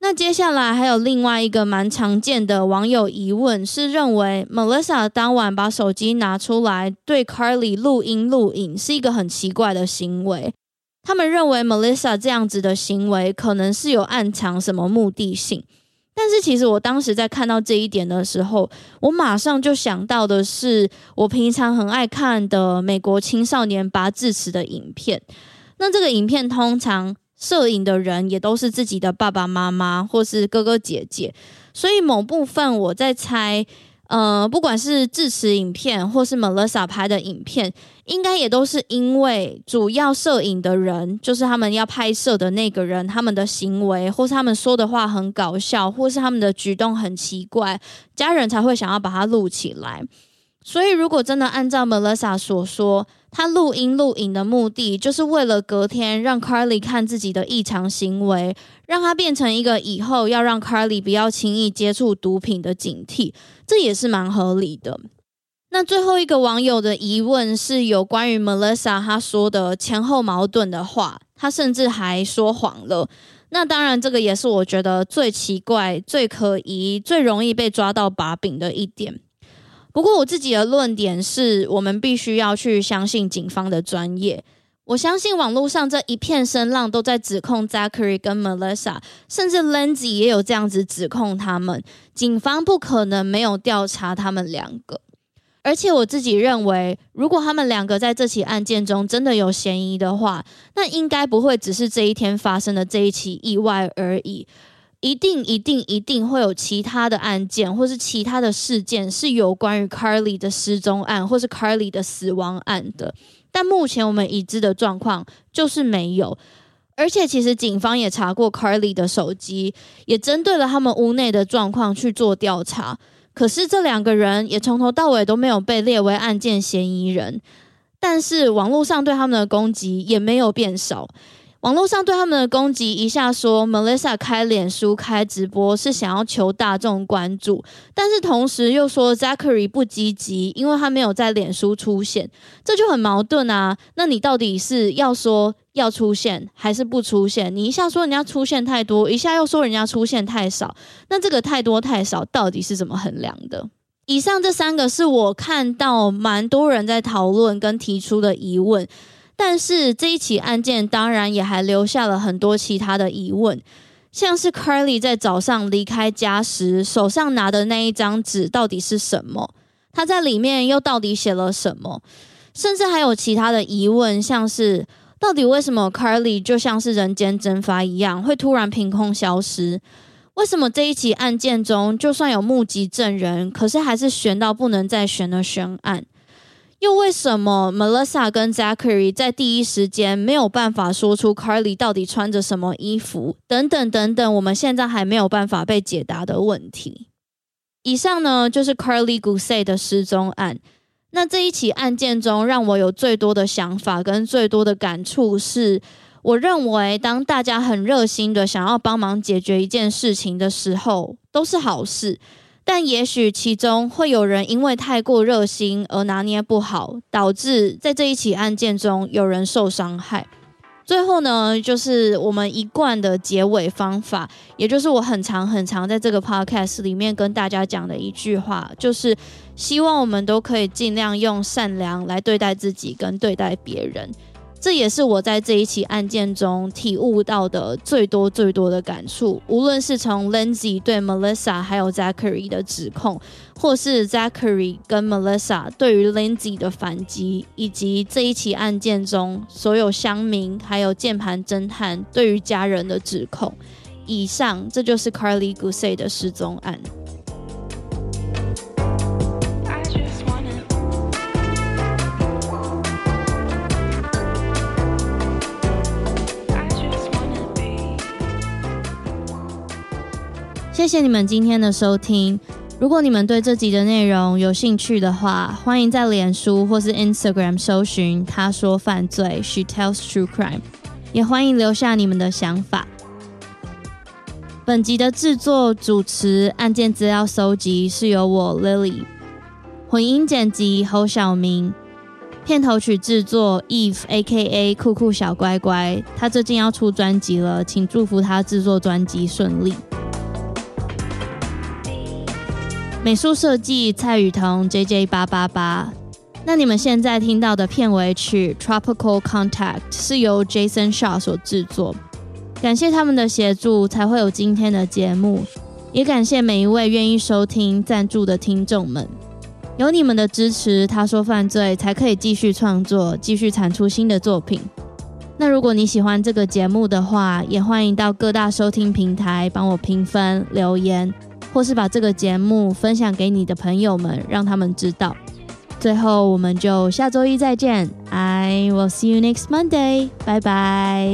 那接下来还有另外一个蛮常见的网友疑问，是认为 Melissa 当晚把手机拿出来对 Carly 录音录影是一个很奇怪的行为。他们认为 Melissa 这样子的行为可能是有暗藏什么目的性。但是其实我当时在看到这一点的时候，我马上就想到的是我平常很爱看的美国青少年拔智齿的影片。那这个影片通常。摄影的人也都是自己的爸爸妈妈或是哥哥姐姐，所以某部分我在猜，呃，不管是智齿影片或是 Melissa 拍的影片，应该也都是因为主要摄影的人，就是他们要拍摄的那个人，他们的行为或是他们说的话很搞笑，或是他们的举动很奇怪，家人才会想要把它录起来。所以，如果真的按照 Melissa 所说，他录音录影的目的，就是为了隔天让 Carly 看自己的异常行为，让他变成一个以后要让 Carly 不要轻易接触毒品的警惕，这也是蛮合理的。那最后一个网友的疑问是有关于 Melissa 他说的前后矛盾的话，他甚至还说谎了。那当然，这个也是我觉得最奇怪、最可疑、最容易被抓到把柄的一点。不过我自己的论点是，我们必须要去相信警方的专业。我相信网络上这一片声浪都在指控 Zachary 跟 Melissa，甚至 Lindsay 也有这样子指控他们。警方不可能没有调查他们两个。而且我自己认为，如果他们两个在这起案件中真的有嫌疑的话，那应该不会只是这一天发生的这一起意外而已。一定一定一定会有其他的案件，或是其他的事件是有关于 Carly 的失踪案，或是 Carly 的死亡案的。但目前我们已知的状况就是没有。而且，其实警方也查过 Carly 的手机，也针对了他们屋内的状况去做调查。可是，这两个人也从头到尾都没有被列为案件嫌疑人。但是，网络上对他们的攻击也没有变少。网络上对他们的攻击，一下说 Melissa 开脸书开直播是想要求大众关注，但是同时又说 Zachary 不积极，因为他没有在脸书出现，这就很矛盾啊。那你到底是要说要出现，还是不出现？你一下说人家出现太多，一下又说人家出现太少，那这个太多太少到底是怎么衡量的？以上这三个是我看到蛮多人在讨论跟提出的疑问。但是这一起案件当然也还留下了很多其他的疑问，像是 Carly 在早上离开家时手上拿的那一张纸到底是什么？他在里面又到底写了什么？甚至还有其他的疑问，像是到底为什么 Carly 就像是人间蒸发一样会突然凭空消失？为什么这一起案件中就算有目击证人，可是还是悬到不能再悬的悬案？又为什么 Melissa 跟 Zachary 在第一时间没有办法说出 Carly 到底穿着什么衣服？等等等等，我们现在还没有办法被解答的问题。以上呢，就是 Carly Gusay 的失踪案。那这一起案件中，让我有最多的想法跟最多的感触是，我认为当大家很热心的想要帮忙解决一件事情的时候，都是好事。但也许其中会有人因为太过热心而拿捏不好，导致在这一起案件中有人受伤害。最后呢，就是我们一贯的结尾方法，也就是我很常很常在这个 podcast 里面跟大家讲的一句话，就是希望我们都可以尽量用善良来对待自己跟对待别人。这也是我在这一起案件中体悟到的最多最多的感触。无论是从 Lindsay 对 Melissa 还有 Zachary 的指控，或是 Zachary 跟 Melissa 对于 Lindsay 的反击，以及这一起案件中所有乡民还有键盘侦探对于家人的指控。以上，这就是 Carly Gusey 的失踪案。谢谢你们今天的收听。如果你们对这集的内容有兴趣的话，欢迎在脸书或是 Instagram 搜寻“他说犯罪 ”，She tells true crime，也欢迎留下你们的想法。本集的制作、主持、案件资料搜集是由我 Lily，混音剪辑侯晓明，片头曲制作 Eve AKA 酷酷小乖乖，他最近要出专辑了，请祝福他制作专辑顺利。美术设计蔡雨桐 JJ 八八八。那你们现在听到的片尾曲《Tropical Contact》是由 Jason Shaw 所制作，感谢他们的协助，才会有今天的节目。也感谢每一位愿意收听赞助的听众们，有你们的支持，他说犯罪才可以继续创作，继续产出新的作品。那如果你喜欢这个节目的话，也欢迎到各大收听平台帮我评分留言。或是把这个节目分享给你的朋友们，让他们知道。最后，我们就下周一再见。I will see you next Monday. 拜拜